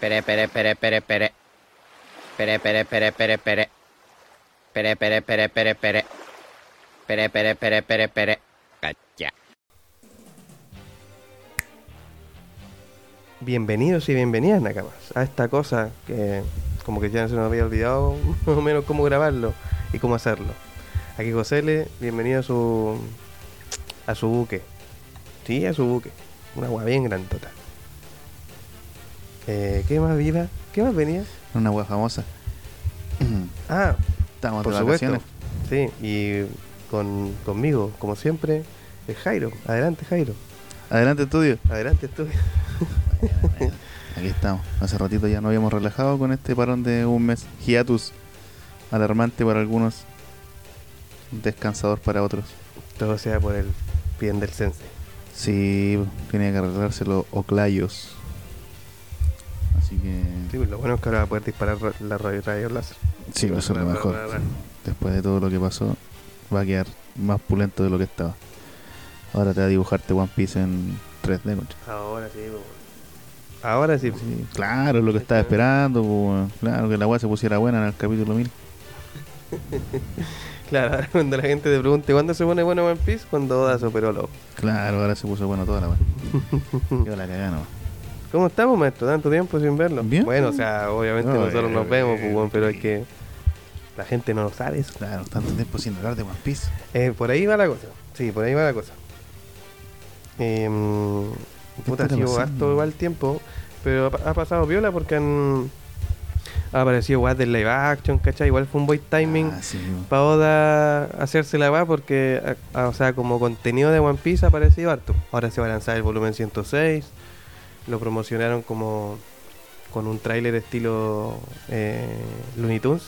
Pere, pere, pere, pere, pere. Pere, pere, pere, pere, pere. Pere, pere, pere, pere, pere. Pere, pere, pere, pere, pere. Cacha. Bienvenidos y bienvenidas, Nakamas, a esta cosa que como que ya se nos había olvidado más o menos cómo grabarlo y cómo hacerlo. Aquí José bienvenido a su a su buque. Sí, a su buque. Una agua bien grandota. Eh, ¿Qué más vida? ¿Qué más venía? Una wea famosa. Ah, Estamos por de supuesto. vacaciones. Sí, y con, conmigo, como siempre, el Jairo. Adelante, Jairo. Adelante, estudio. Adelante, estudio. Aquí estamos. Hace ratito ya nos habíamos relajado con este parón de un mes. Hiatus. Alarmante para algunos. Descansador para otros. Todo sea por el bien del sensei. Sí, tiene que arreglarse los oclayos. Así que. Sí, pues lo bueno es que ahora va a poder disparar ra- la radio, radio láser. Sí, eso es lo mejor. Después de todo lo que pasó, va a quedar más pulento de lo que estaba. Ahora te va a dibujarte One Piece en 3D, concha. Ahora sí, pues, Ahora sí. pues. Sí, claro, es lo que estaba esperando. pues. Claro, que la weá se pusiera buena en el capítulo 1000. Claro, ahora cuando la gente te pregunte cuándo se pone bueno One Piece, cuando Oda superó lo. Claro, ahora se puso bueno toda la weá. Yo la cagá nomás. ¿Cómo estamos, maestro? Tanto tiempo sin verlo. Bien. Bueno, o sea, obviamente No, nosotros eh, nos vemos, pues, eh, pero es que la gente no lo sabe eso. Claro, tanto tiempo sin hablar de One Piece. Eh, por ahí va la cosa. Sí, por ahí va la cosa. Eh, puta, ha sido harto igual tiempo, pero ha, pa- ha pasado viola porque han ha aparecido weas del live action, ¿cachai? Igual fue un voice timing Ah, sí, para Oda hacerse la weá porque, a- a- o sea, como contenido de One Piece ha aparecido harto. Ahora se va a lanzar el volumen 106, lo promocionaron como con un tráiler estilo eh, Looney Tunes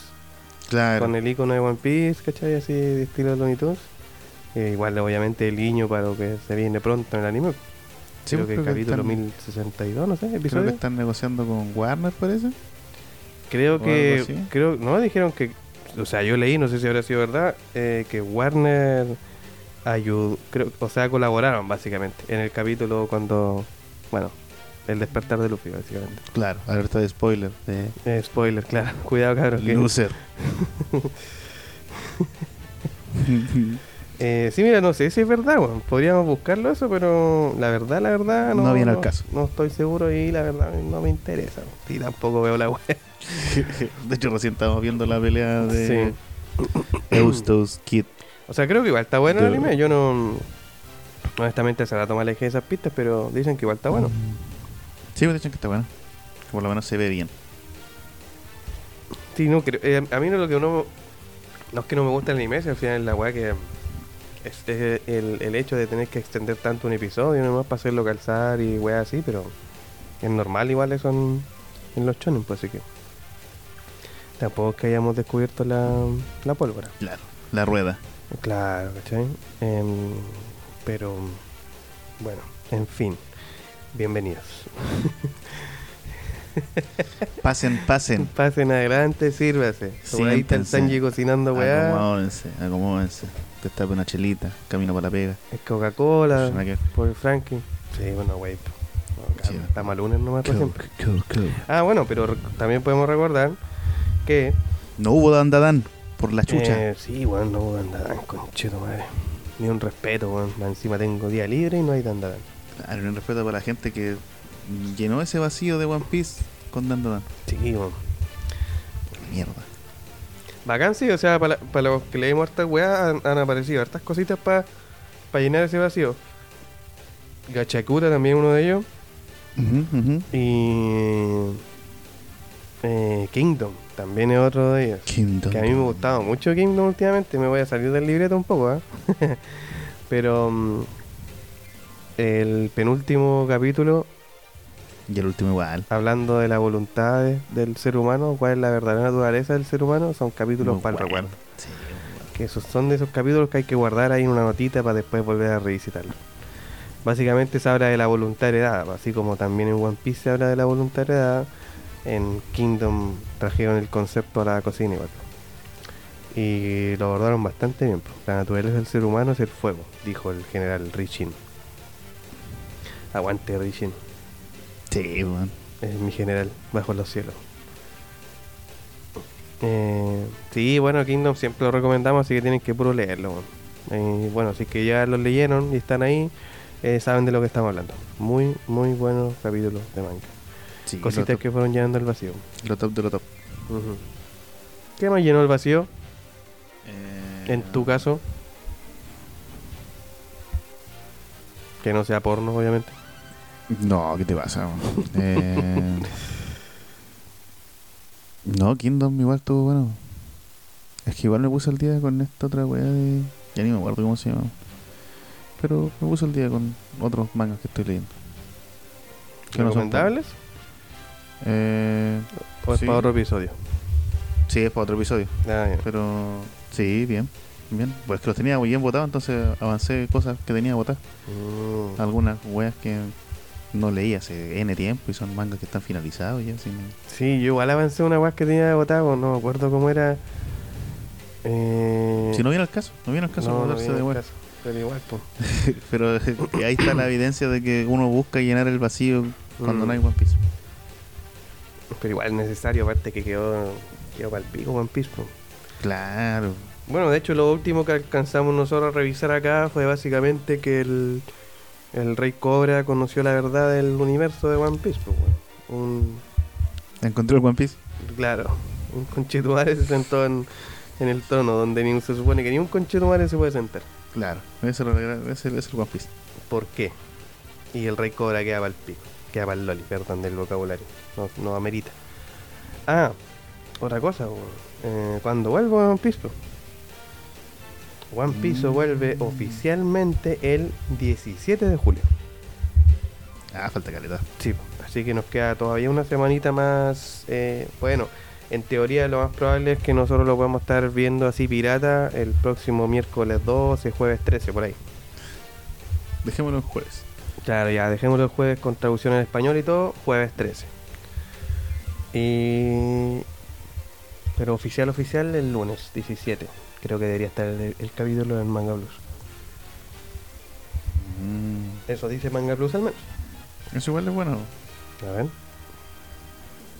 Claro. con el icono de One Piece, ¿cachai? Así de estilo Looney Tunes. Eh, igual, obviamente, el guiño para lo que se viene pronto en el anime. Sí, creo que creo que capítulo están- 1062, no sé, Creo episodio. que están negociando con Warner, parece. Creo o que, creo, no, dijeron que, o sea, yo leí, no sé si habrá sido verdad, eh, que Warner ayudó, creo, o sea, colaboraron básicamente en el capítulo cuando, bueno, el despertar de Luffy, básicamente. Claro, alerta de spoiler. De Eh, spoiler, claro, cuidado. Que, Loser. Eh, sí, mira, no sé si es verdad, weón. Podríamos buscarlo eso, pero la verdad, la verdad, no, No viene al caso. No estoy seguro y la verdad no me interesa. Y tampoco veo la web. de hecho, recién estábamos viendo la pelea de Sí. Eustos Kid. O sea, creo que igual está bueno el anime. Yo no. Honestamente, se la toma alejé de esas pistas, pero dicen que igual está bueno. Sí, me dicen que está bueno. Que por lo menos se ve bien. Sí, no, creo- eh, a mí no lo que no. No es que no me gusta el anime, sino al final es la weá que. Es, es el, el hecho de tener que extender tanto un episodio, nomás para hacerlo calzar y weá así, pero. Es normal igual eso en, en los chonen, pues así que. Tampoco es que hayamos descubierto la, la pólvora. Claro. La rueda. Claro, ¿cachai? Em, pero, bueno, en fin, bienvenidos. Pasen, pasen. Pasen adelante, sírvase. Por ahí está el. Sanji cocinando, weá. Acomódense, acomódense. Te tape una chelita, camino para la pega. Es Coca-Cola, por Frankie. Sí, bueno, wey. No, calma, Estamos a lunes nomás por siempre. Cool, cool. Ah, bueno, pero también podemos recordar que... No hubo dandadán por la chucha. eh, sí, weón, no hubo dandadan, conchito madre. Ni un respeto, weón. Encima tengo día libre y no hay dandadan. Claro, un respeto para la gente que llenó ese vacío de One Piece con dandadán. Sí, weón. Mierda. Bacán, sí, o sea, para, para los que leímos hartas weas han, han aparecido hartas cositas para llenar ese vacío. Gachakura también uno de ellos. Y. eh, Kingdom también es otro de ellos. Kingdom. Que a mí me gustaba mucho Kingdom últimamente. Me voy a salir del libreto un poco, ¿ah? Pero. mm, el penúltimo capítulo, Y el último igual. hablando de la voluntad de- del ser humano, cuál es la verdadera naturaleza del ser humano, son capítulos Muy para el bueno. recuerdo. Sí, Que esos son de esos capítulos que hay que guardar ahí en una notita para después volver a revisitarlo. Básicamente se habla de la voluntad heredada, así como también en One Piece se habla de la voluntad heredada, en Kingdom trajeron el concepto a la cocina igual. Y lo abordaron bastante bien. La naturaleza del ser humano es el fuego, dijo el general Richin. Aguante Richin. Sí, weón. es mi general bajo los cielos. Eh, sí, bueno, Kingdom siempre lo recomendamos, así que tienen que puro leerlo. Eh, bueno, así que ya lo leyeron y están ahí, eh, saben de lo que estamos hablando. Muy, muy buenos capítulos de manga. Sí, Cositas que fueron llenando el vacío. lo top de lo top. ¿Qué más llenó el vacío? Eh, En tu caso. Que no sea porno, obviamente. No, ¿qué te pasa? eh, no, Kingdom igual estuvo bueno. Es que igual me puse al día con esta otra weá de. Ya ni me acuerdo cómo se llama. Pero me puse al día con otros mangas que estoy leyendo. No tan- ¿Recomendables? Eh, ¿O es Sí. para otro episodio? sí, es para otro episodio. Ah. Pero sí, bien. Bien. Pues que los tenía muy bien votados, entonces avancé cosas que tenía votadas. Mm. Algunas weas que no leí hace N tiempo y son mangas que están finalizados ya. No- Sí, yo igual avancé una weá que tenía botado, no me acuerdo cómo era. Eh, Si no viene al caso, no viene al caso no, no viene de caso, Pero igual, pues. Pero eh, ahí está la evidencia de que uno busca llenar el vacío cuando Mm. no hay One Piece. Pero igual es necesario, aparte que quedó, quedó para el pico One Piece. po. Claro. Bueno, de hecho, lo último que alcanzamos nosotros a revisar acá fue básicamente que el, el Rey Cobra conoció la verdad del universo de One Piece. po, weón. Un, Encontré el One Piece. claro, un conchetumare se sentó en, en el trono donde ni, se supone que ni un conchetumare se puede sentar. Claro. Ese es el, ese es el One Piece. ¿Por qué? Y el Rey Cobra queda para el pico, queda para el loli, perdón del vocabulario. No, no amerita. Ah, otra cosa, eh, cuando vuelvo a One Piece, po? One Piece Mm. vuelve oficialmente el 17 de julio. Ah, falta calidad. Sí, así que nos queda todavía una semanita más. eh, bueno, en teoría lo más probable es que nosotros lo podamos estar viendo así pirata el próximo miércoles 12, jueves 13, por ahí. Dejémoslo en jueves. Claro, ya dejémoslo el jueves con traducción en español y todo, jueves 13. Y... Pero oficial, oficial el lunes 17. Creo que debería estar el, el capítulo del Manga Blues. Mm, Eso dice Manga Blues al menos. Eso igual es bueno. A ver.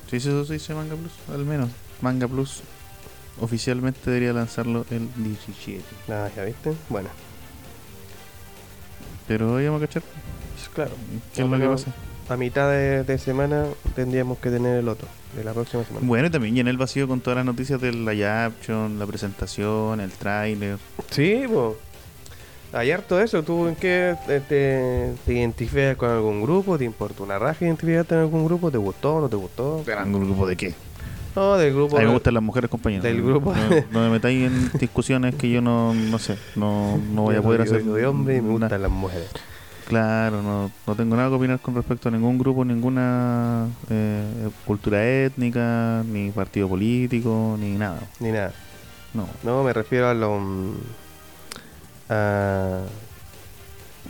Sí, sí, eso sí dice Manga Plus, al menos. Manga Plus oficialmente debería lanzarlo el 17. Ah, ya viste. Bueno, Pero hoy vamos a cachar. claro. ¿Qué es lo que pasa? A mitad de, de semana tendríamos que tener el otro, de la próxima semana. Bueno, y también llené el vacío con todas las noticias de la Yaption, la presentación, el tráiler. Sí, pues. Hay harto de eso. ¿Tú en qué te, te- te identificas con algún grupo? ¿Te importa una raja identificarte en algún grupo? ¿Te gustó? ¿No te gustó? ¿Un grupo de qué? No, del grupo. A mí me gustan las mujeres compañeras. del grupo. No, no me metáis en discusiones que yo no, no sé, no, no voy a Yo poder soy- hacer. soy hombre y me gustan las mujeres. Claro, no, no tengo nada que opinar con respecto a ningún grupo, ninguna eh, cultura étnica, ni partido político, ni nada. Ni nada. No. No, me refiero a lo. mm, A.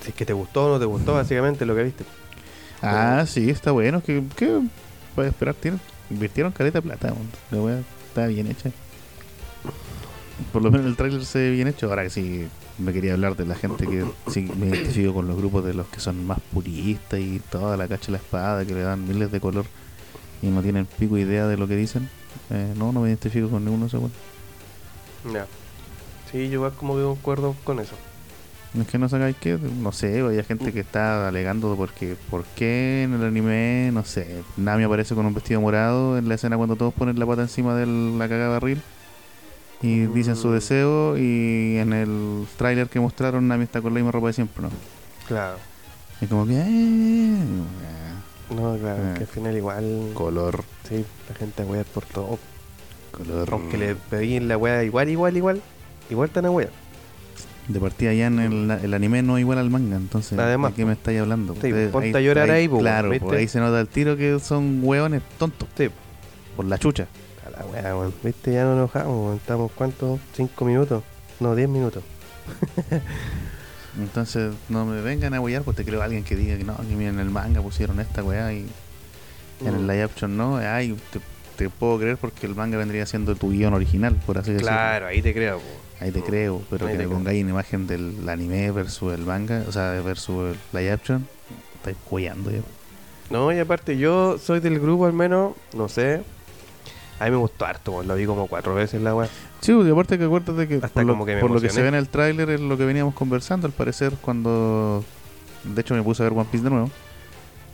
Si es que te gustó o no te gustó, básicamente lo que viste. Ah, sí, está bueno. que qué puedes esperar? Tienen, invirtieron caleta de plata. La wea está bien hecha. Por lo menos el tráiler se ve bien hecho. Ahora que sí, me quería hablar de la gente que sí, me identifico con los grupos de los que son más puristas y toda la cacha y la espada, que le dan miles de color y no tienen pico idea de lo que dicen. Eh, no, no me identifico con ninguno de esos. Ya. Sí, yo como que concuerdo con eso. Es que no sacáis que, no sé, hay gente que está alegando porque, ¿por qué en el anime, no sé, Nami aparece con un vestido morado en la escena cuando todos ponen la pata encima de la cagada barril y dicen su deseo y en el tráiler que mostraron Nami está con la misma ropa de siempre, ¿no? Claro. Y como que, eh, No, claro, Ah. que al final igual. color, Sí, la gente a wear por todo. color. Aunque le pedí la wea igual, igual, igual. Igual tan a wea. De partida ya en el, el anime no es igual al manga, entonces Además, ¿de qué me estáis hablando? Sí, Ustedes- ponte a llorar ahí, po, Claro, ¿viste? pues ahí se nota el tiro que son hueones tontos, Sí, por la chucha. La weón. Viste, ya no nos enojamos, weón. Estamos, ¿cuántos? ¿Cinco minutos? No, diez minutos. Entonces no me vengan a huear, pues te creo a alguien que diga que no, que miren el manga pusieron esta weá y en el Mm. live action no. Ay, te, te puedo creer porque el manga vendría siendo tu guion original, por así decirlo. Claro, ahí te creo, po. Ahí te creo, pero Ahí que creo. pongáis una imagen del anime versus el manga, o sea, versus el live action, estáis hueando ya. No, y aparte yo soy del grupo al menos, no sé. A mí me gustó harto, lo vi como cuatro veces la weá. Sí, y aparte que acuérdate que Hasta por, lo, como que por lo que se ve en el tráiler es lo que veníamos conversando al parecer cuando de hecho me puse a ver One Piece de nuevo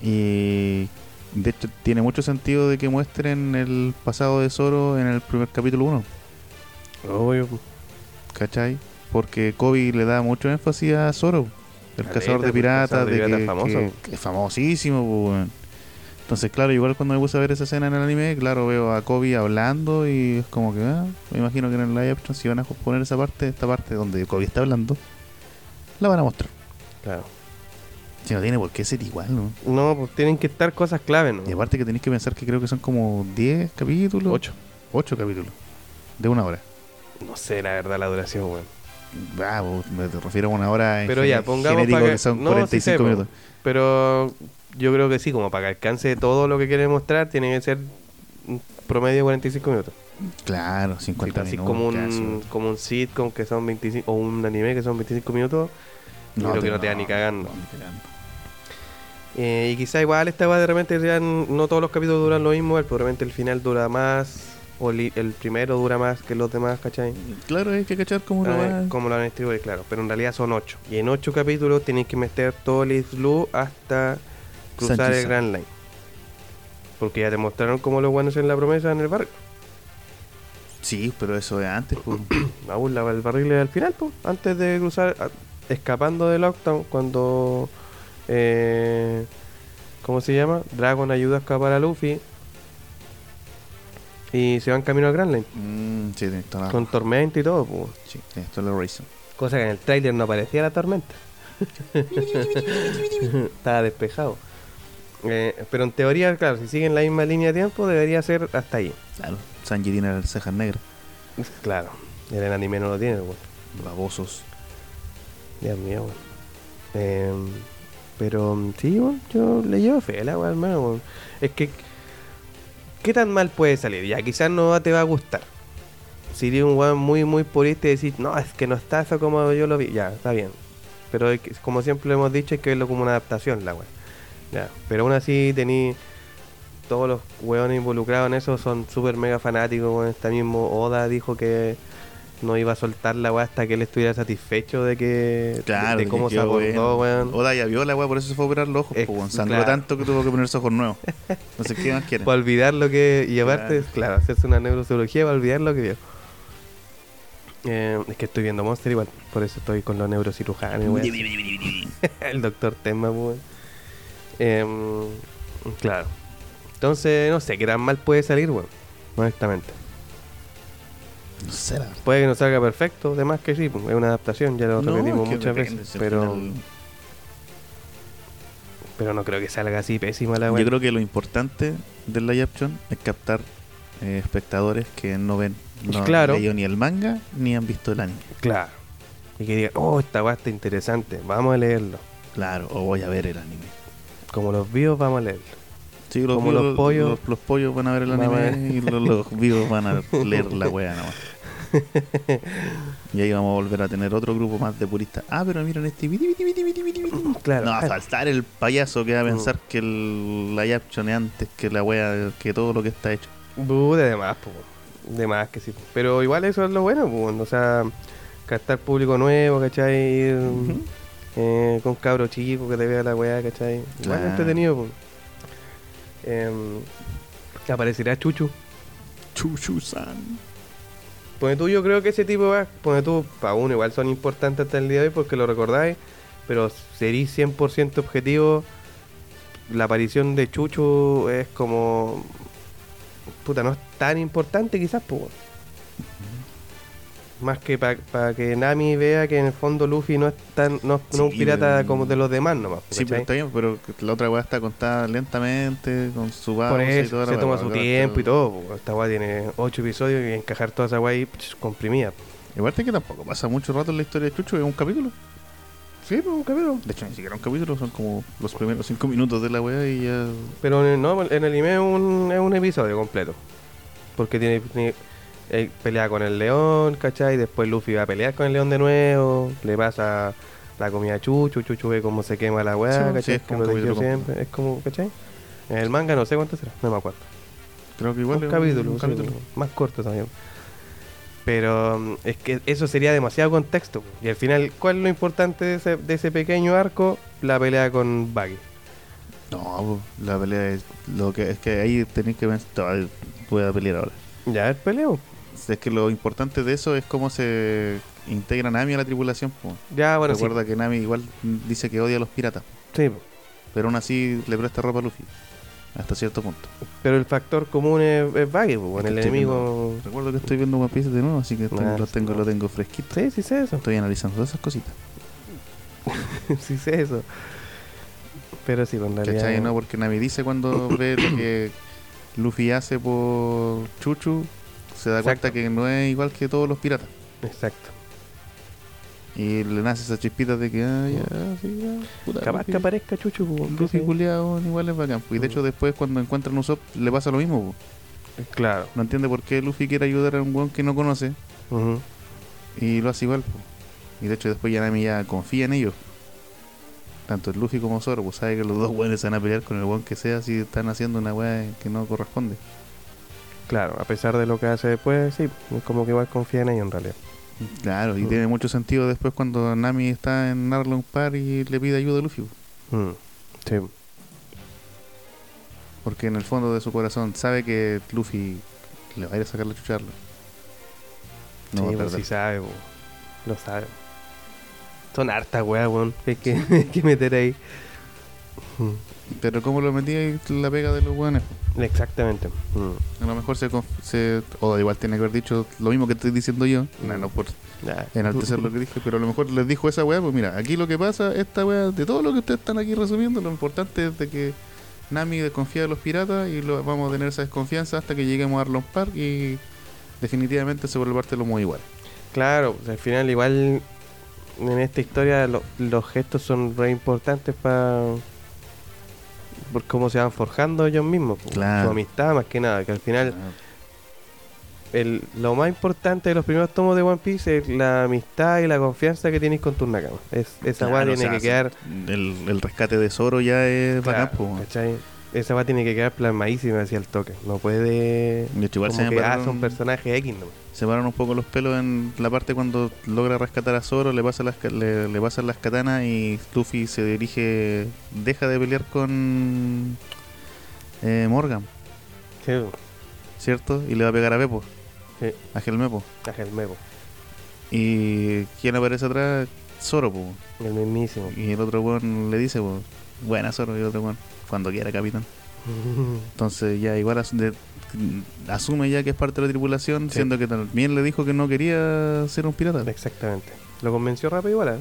y de hecho tiene mucho sentido de que muestren el pasado de Zoro en el primer capítulo 1, Obvio. ¿cachai? Porque Kobe le da mucho énfasis a Zoro, el Caleta, cazador de piratas, de piratas que, famoso. que- que es famosísimo, pues. Entonces, claro, igual cuando me puse a ver esa escena en el anime, claro, veo a Kobe hablando y es como que, ah, me imagino que en el live action si van a poner esa parte, esta parte donde Kobe está hablando, la van a mostrar. Claro. Si no tiene por qué ser igual, ¿no? No, pues tienen que estar cosas clave, ¿no? Y aparte que tenéis que pensar que creo que son como 10 capítulos. Ocho. 8 capítulos. De una hora. No sé la verdad la duración, weón. Ah, me refiero a una hora en Pero ya, pongamos para que- que son no, sí 45 sé, minutos. Pero yo creo que sí, como para que alcance todo lo que quiere mostrar, tiene que ser un promedio de 45 minutos. Claro, 50 así minutos. como casi. un, como un sitcom que son 25, o un anime que son 25 minutos. yo creo que no te da ni cagando. ni cagando. Eh, y quizá igual esta va de repente sean, no todos los capítulos duran lo mismo, probablemente el final dura más, o li- el primero dura más que los demás, ¿cachai? Claro, hay que cachar cómo lo Ah, va. como lo han distribuido, claro, pero en realidad son 8. Y en 8 capítulos tienes que meter todo el Blue hasta cruzar Sánchez el. Grand Line. Porque ya te mostraron cómo los buenos en la promesa en el barco. Sí, pero eso es antes. pues. Aún la- el barril es al final, pues, antes de cruzar, a- escapando del Lockdown, cuando. Eh, ¿Cómo se llama? Dragon ayuda a escapar a Luffy. Y se van camino al Grand Line. Mm, sí, la Con tormenta y todo, pues. Sí, tienes toda la razón. Cosa que en el trailer no aparecía la tormenta. Estaba despejado. Eh, pero en teoría, claro, si siguen la misma línea de tiempo, debería ser hasta ahí. Claro, Sanji tiene las cejas negras, Claro, el anime no lo tiene, weón. babosos. Dios mío, weón. Eh, pero sí, weón, yo le llevo fe a la weón, hermano, weón. Es que, ¿qué tan mal puede salir? Ya, quizás no te va a gustar. Si eres un weón muy, muy purista y decís, no, es que no está eso como yo lo vi, ya, está bien. Pero como siempre lo hemos dicho, hay que verlo como una adaptación, la weón. Ya, pero aún así tení todos los weones involucrados en eso son súper mega fanáticos, weón. Este mismo Oda dijo que no iba a soltar la weá hasta que él estuviera satisfecho de que Claro, de, cómo se weón. Oda ya vio la weá, por eso se fue a operar los ojos. Pues, weón. Sangró claro. tanto que tuvo que ponerse ojos nuevos. No sé qué más quieren. Para olvidar lo que. Y aparte, Claro. claro, hacerse una neurocirugía para olvidar lo que vio. Eh, es que estoy viendo Monster igual, por eso estoy con los neurocirujanos. weón. El doctor Tenma, weón. Em, claro. Entonces, no sé qué tan mal puede salir, weón. Honestamente. No sé, la verdad. Puede que no salga perfecto, además que sí, pues, es una adaptación, ya lo No, repetimos muchas veces. Pero, final- pero no creo que salga así pésima la weón. Yo creo que lo importante del live action es captar eh, espectadores que no ven no Claro. han leído ni el manga ni han visto el anime. Claro. Y que digan, oh, esta weá está interesante, vamos a leerlo. Claro, o voy a ver el anime. Como los vivos, vamos a leerlo. Sí, los, Como vivos- los pollos. Los, los pollos van a ver el anime y los, los vivos van a leer la wea nomás. Y ahí vamos a volver a tener otro grupo más de puristas. Ah, pero miren este. Claro. No a faltar el payaso que va a pensar que el action es antes que la wea, que todo lo que está hecho. Uh, de más, po. De más que sí. Pero igual eso es lo bueno, po. O sea, captar público nuevo, ¿cachai? Ujú. Eh, con cabro chico que te vea la weá, ¿cachai? Igual Claro. entretenido, po. Em, aparecerá Chuchu. Chuchu-san. Pone tú, yo creo que ese tipo va. Pone tú, para uno, igual son importantes hasta el día de hoy porque lo recordáis. Pero seréis 100% objetivo. La aparición de Chuchu es como. Puta, no es tan importante quizás, pues. Más que para que Nami vea que en el fondo Luffy no es tan no, no es un Sí, pirata pero- como de los demás nomás. Sí, pero está bien, pero la otra weá está contada lentamente, con su Por y toda la se weá, toma su tiempo y todo. po. Esta weá tiene 8 episodios y encajar toda esa weá ahí pch, comprimida. Y aparte que tampoco pasa mucho rato en la historia de Chucho, es un capítulo. Sí, pues un capítulo. De hecho, ni siquiera un capítulo, son como los primeros cinco minutos de la weá y ya. Pero no, en el anime es un, es un episodio completo. Porque tiene, tiene- eh, pelea con el león, ¿cachai? Después Luffy va a pelear con el león de nuevo. Le pasa la comida a Chuchu. Chuchu ve cómo se quema la weá, Sí, sí, ¿cachai? es Que como siempre. Es como, ¿cachai? En el manga no sé cuánto será, no me acuerdo. Creo que igual un es capítulo, un capítulo. más corto también. Pero mm, es que eso sería demasiado contexto. Y al final, ¿cuál es lo importante de ese, de ese pequeño arco? La pelea con Baggy. No, la pelea es lo que es que ahí tenéis que pensar, voy a pelear ahora. Ya, el peleo. Es que lo importante de eso es cómo se integra Nami a la tripulación. po. Ya, bueno, sí. Recuerda que Nami igual dice que odia a los piratas, Sí, pero aún así le presta ropa a Luffy. Hasta cierto punto. pero el factor común es, es Baggy, pues, el enemigo... Recuerdo que estoy viendo One Piece de nuevo, así que lo, tengo, no. lo tengo fresquito. Sí, sí sé eso. Estoy analizando todas esas cositas. sí sé eso. Pero sí, pues, en realidad... ¿Cachai? No, porque Nami dice cuando ve lo que Luffy hace por Chuchu, se da Exacto. cuenta que no es igual que todos los piratas. Exacto. Y le nace esa chispita de que, ah, ya, sí, ya, puta, Capaz que aparezca Chuchu, Luffy sí. culiao, igual es bacán. Y de hecho después cuando encuentran un Usopp le pasa lo mismo. pues. Claro. No entiende por qué Luffy quiere ayudar a un weón que no conoce y lo hace igual. Y de hecho después ya Nami ya confía en ellos. Tanto el Luffy como Zoro, pues sabe que los dos weones se van a pelear con el weón que sea si están haciendo una weá que no corresponde. Claro, a pesar de lo que hace después, sí, como que igual confía en ellos en realidad. Claro, y Mm. tiene mucho sentido después cuando Nami está en Arlong Park y le pide ayuda a Luffy. Mm. Sí, Porque en el fondo de su corazón sabe que Luffy le va a ir a sacar la chucha. No sí, pues perder. sí sabe, po. lo sabe. Son hartas weón, que hay que, que meter ahí. Mm. Pero como lo metí ahí la pega de los weones. Exactamente. Mm. A lo mejor se, se- O igual tiene que haber dicho lo mismo que estoy diciendo yo. No, no por Ya. enaltecer lo que dije, pero a lo mejor les dijo esa weá. Pues mira, aquí lo que pasa, esta weá, de todo lo que ustedes están aquí resumiendo, lo importante es de que Nami desconfía de los piratas y lo, vamos a tener esa desconfianza hasta que lleguemos a Arlong Park y definitivamente se vuelve parte de lo muy igual. Claro, pues, al final igual en esta historia lo- los gestos son re importantes para por cómo se van forjando ellos mismos. Claro. su amistad más que nada, que al final el, lo más importante de los primeros tomos de One Piece es la amistad y la confianza que tienes con tus nakamas. Es, esa Claro, o tiene sea, que quedar El, el rescate de Zoro ya es claro, bacán, po. ¿cachai? Esa weá tiene que quedar plasmadísima hacia el toque. No puede igual como se que ah, son personajes X, ¿no? Se paran un poco los pelos en la parte cuando logra rescatar a Zoro, le pasa las, le, le pasan las katanas y Luffy se dirige, deja de pelear con eh, Morgan, Sí, ¿cierto? Y le va a pegar a Beppo, sí, a Gelmepo. a el Mepo, Y ¿quién aparece atrás? Zoro, po. el mismísimo. Y el otro weón le dice, po, buena Zoro, y el otro weón, cuando quiera, capitán. Entonces ya igual as- de- asume ya que es parte de la tripulación, Sí. siendo que también le dijo que no quería ser un pirata. Exactamente. Lo convenció rápido igual, ¿eh?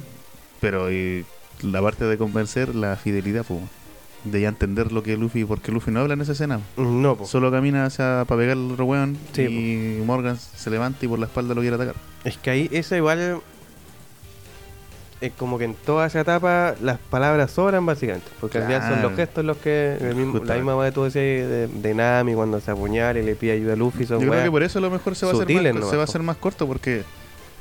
Pero y la parte de convencer, la fidelidad, po, de ya entender lo que Luffy, porque Luffy no habla en esa escena, No, po. solo camina hacia para pegar al otro weón Sí, y Morgan se levanta y por la espalda lo quiere atacar. Es que ahí, eso igual. Es como que en toda esa etapa las palabras sobran básicamente. Porque al final son los gestos los que. el mismo- la misma tú decías de, de Nami cuando se apuñala y le pide ayuda a Luffy. Son Yo creo que por eso a lo mejor se va, a hacer más, nomás, se va a hacer más corto porque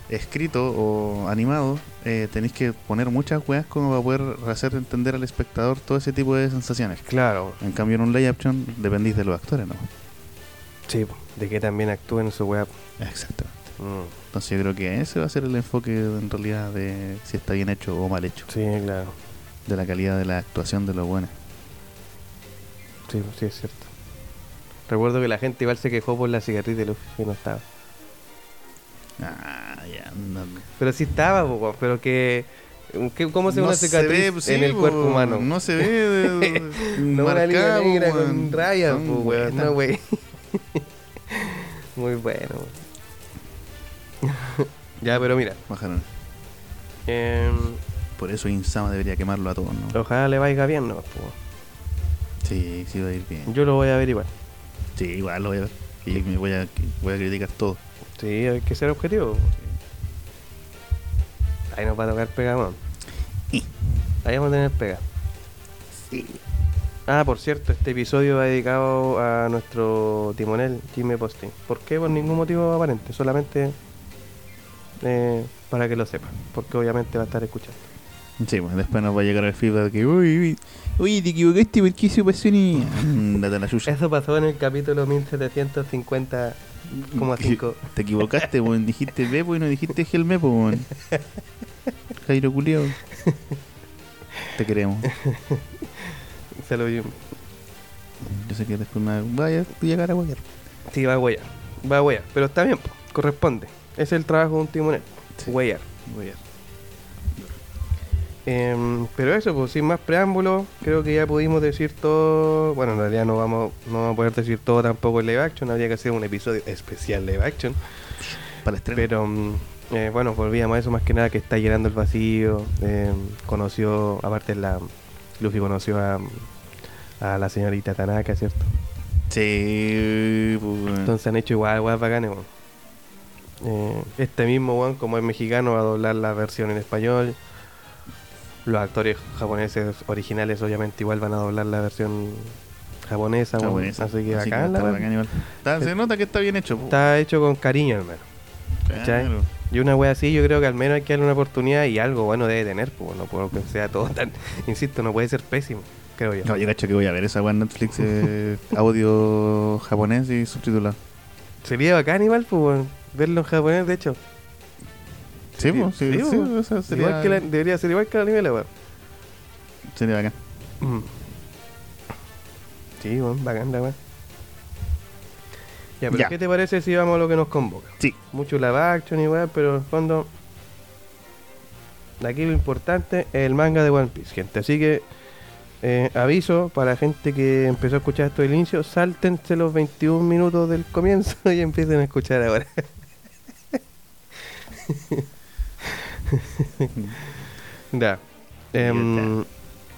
escrito o animado eh, tenéis que poner muchas weas como para poder hacer entender al espectador todo ese tipo de sensaciones. Claro, En cambio en un live action dependís de los actores, ¿no? sí, de que también actúen en su weá. Exactamente. Mm, Entonces yo creo que ese va a ser el enfoque en realidad de si está bien hecho o mal hecho. sí, claro. De la calidad de la actuación de los buenos. Sí, sí, es cierto. Recuerdo que la gente igual se quejó por la cicatriz de Luffy que no estaba. Ah, ya. No, Pero sí estaba, pero que. que- ¿Cómo se ve No una se cicatriz ve, sí, en el po, cuerpo humano? No se ve. de- No una línea marcado, negra weón. con rayas, pues. No, wey. Muy bueno. ya, pero mira. Bajaron. em, Por eso Insama debería quemarlo a todos, ¿no? ojalá le vaya bien, ¿no? Sí, sí va a ir bien. Yo lo voy a ver igual. Sí, igual lo voy a ver. Y me voy a, voy a criticar todo. Sí, hay que ser objetivo. Ahí nos va a tocar pega, weón. Ahí vamos a tener pega. Sí. Ah, por cierto, este episodio va dedicado a nuestro timonel, Jimmy Posting. ¿Por qué? Por ningún motivo aparente, solamente eh, para que lo sepan, porque obviamente va a estar escuchando. Sí, pues después nos va a llegar el feedback de que, uy, uy, uy, te equivocaste porque eso pasó ni. Ándate a la suya. Eso pasó en el capítulo 1750,5. Te equivocaste, weón. Dijiste Bebo y no dijiste Gelmepo, weón. Jairo Culeo. Te queremos. Se lo vi. Yo sé que después me vaya a llegar a guayar. Sí, va a huellar. Va a huellar. Pero está bien, po, corresponde. Es el trabajo de un timonel. Sí. Huellar. Guayar. Em, pero eso, pues sin más preámbulos, creo que ya pudimos decir todo. Bueno, en realidad no vamos, no vamos a poder decir todo tampoco en live action. Habría que hacer un episodio especial live action. Para el estreno. Pero mm, eh, bueno, volvíamos a eso más que nada que está llenando el vacío. eh, conoció, aparte la Luffy conoció a, a la señorita Tanaka, ¿cierto? Sí, pues. Entonces han hecho igual, igual bacanes, weón. Eh, este mismo weón, como es mexicano, va a doblar la versión en español. Los actores japoneses originales, obviamente, igual van a doblar la versión japonesa. Japonesa. Así que Así la bacán igual. Está- se nota que está bien hecho. po. Está hecho con cariño, hermano. Claro. Y una wea así, yo creo que al menos hay que darle una oportunidad y algo bueno debe tener, pues no puedo que sea todo tan. Insisto, no puede ser pésimo, creo yo. No, yo cacho que voy a ver esa weá en Netflix eh, audio japonés y subtitulado. Sería bacán igual, pues, verlo en japonés, de hecho. Sí, pues, sí, sí, sí, o sea, sería, Igual que la- debería ser igual que el anime, la weón. sería bacán. Mm. Sí, weón, bacán la weón. Ya, pero Ya. ¿qué te parece si vamos a lo que nos convoca? Sí. Mucho live action y weón, pero en el fondo. Aquí lo importante es el manga de One Piece, gente. Así que eh, aviso para la gente que empezó a escuchar esto del inicio, sáltense los 21 minutos del comienzo y empiecen a escuchar ahora. ya. Em,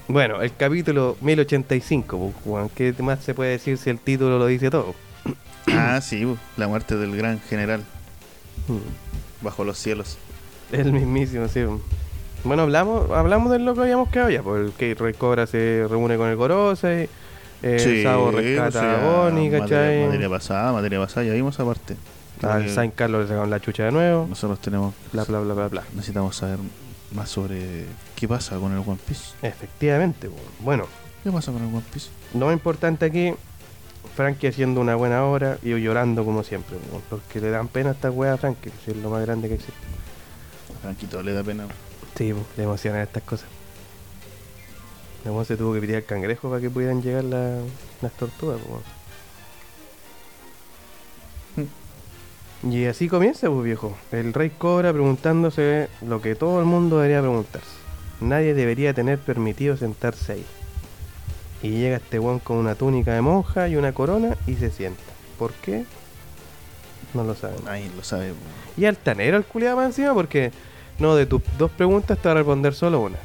bueno, el capítulo 1085, pues, ¿qué más se puede decir si el título lo dice todo? Ah, sí, pues, la muerte del gran general Mm. bajo los cielos. El mismísimo, sí. Bueno, hablamos hablamos de lo que habíamos quedado ya, porque el Rey Cobra se reúne con el Gorosei, eh, Sí, Sabo rescata o sea, a Bonnie, materia, ¿cachai? materia pasada, materia pasada, ya vimos esa parte. Que Saint Carlos le sacaron la chucha de nuevo, Nosotros tenemos, bla, bla, bla, bla, bla. necesitamos saber más sobre qué pasa con el One Piece. Efectivamente, bu- bueno, ¿Qué pasa con el One Piece? lo más importante aquí, Frankie haciendo una buena obra y yo llorando como siempre, porque le dan pena a esta wea a Frankie, si es lo más grande que existe. A Franquito le da pena. Sí, le emocionan estas cosas. Luego se tuvo que pedir al cangrejo para que pudieran llegar la- las tortugas. bu. Y así comienza, pues viejo. El rey cobra preguntándose lo que todo el mundo debería preguntarse. Nadie debería tener permitido sentarse ahí. Y llega este weón con una túnica de monja y una corona y se sienta. ¿Por qué? No lo saben. Ahí lo sabe. Y altanero el culiado más encima porque no, de tus dos preguntas te va a responder solo una.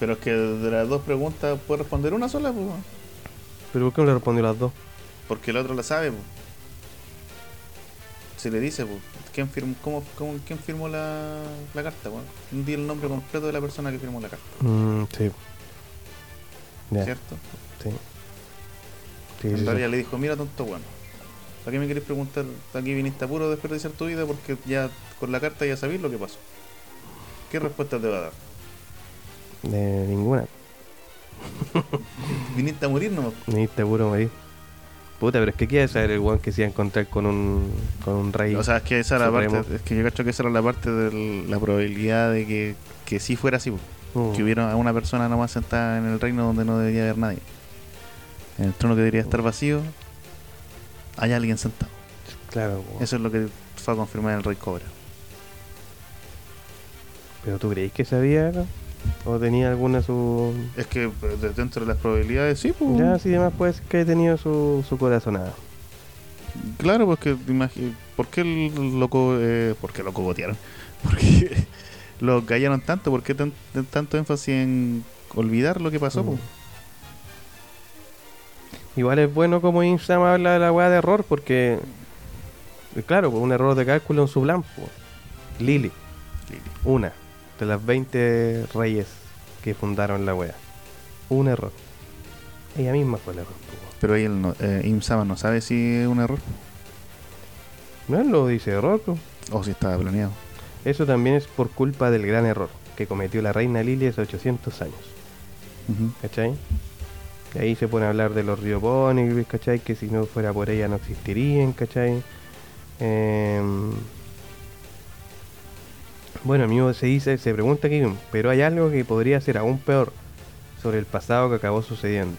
Pero es que de las dos preguntas puede responder una sola, pues. ¿Pero por qué no le respondió las dos? Porque el otro la sabe, pues. Se le dice, pues. ¿Quién firmó, cómo, cómo- quién firmó la, la carta, pues? Di el nombre completo de la persona que firmó la carta, Mm, sí. ¿cierto? sí. Sí, En sí. realidad le dijo, mira tonto bueno. ¿Para qué me querés preguntar? Aquí viniste a puro desperdiciar tu vida porque ya con la carta ya sabéis lo que pasó. ¿Qué respuesta te va a dar? De ninguna. Viniste a morir nomás. Ni seguro morir. Puta, pero es que quiere saber el weón que se iba a encontrar con un, con un rey. O sea, es que esa era la parte, es que yo cacho que esa era la parte de la probabilidad de que, que sí fuera así. Mm. que hubiera una persona nomás sentada en el reino donde no debería haber nadie. En el trono que debería estar vacío, hay alguien sentado. Claro. Eso es lo que fue a confirmar el rey Cobra. pero tú creéis que sabía no? O tenía alguna su. Es que pues, de- dentro de las probabilidades, sí, pues. Ya, sí, demás puede ser que haya tenido su, su corazonada. Claro, porque imagi- ¿por qué el loco, eh, por qué lo cogotearon? Porque lo callaron tanto, ¿por qué tan- tanto énfasis en olvidar lo que pasó? Mm. po? Igual es bueno como Insam habla de la weá de error porque. eh, Claro, pues un error de cálculo en su plan. po. Lily, una de las 20 reyes que fundaron la weá. Un error. Ella misma fue el error. Pero ahí él no, eh, Im Sama no sabe si es un error No él lo dice error, o si estaba planeado. Eso también es por culpa del gran error. que cometió la reina Lili hace 800 años. Ujú. ¿Cachai? Y ahí se pone a hablar de los riopónicos, ¿cachai? Que si no fuera por ella no existirían, ¿cachai? Em, bueno, amigo, se dice, se pregunta aquí, pero hay algo que podría ser aún peor sobre el pasado que acabó sucediendo.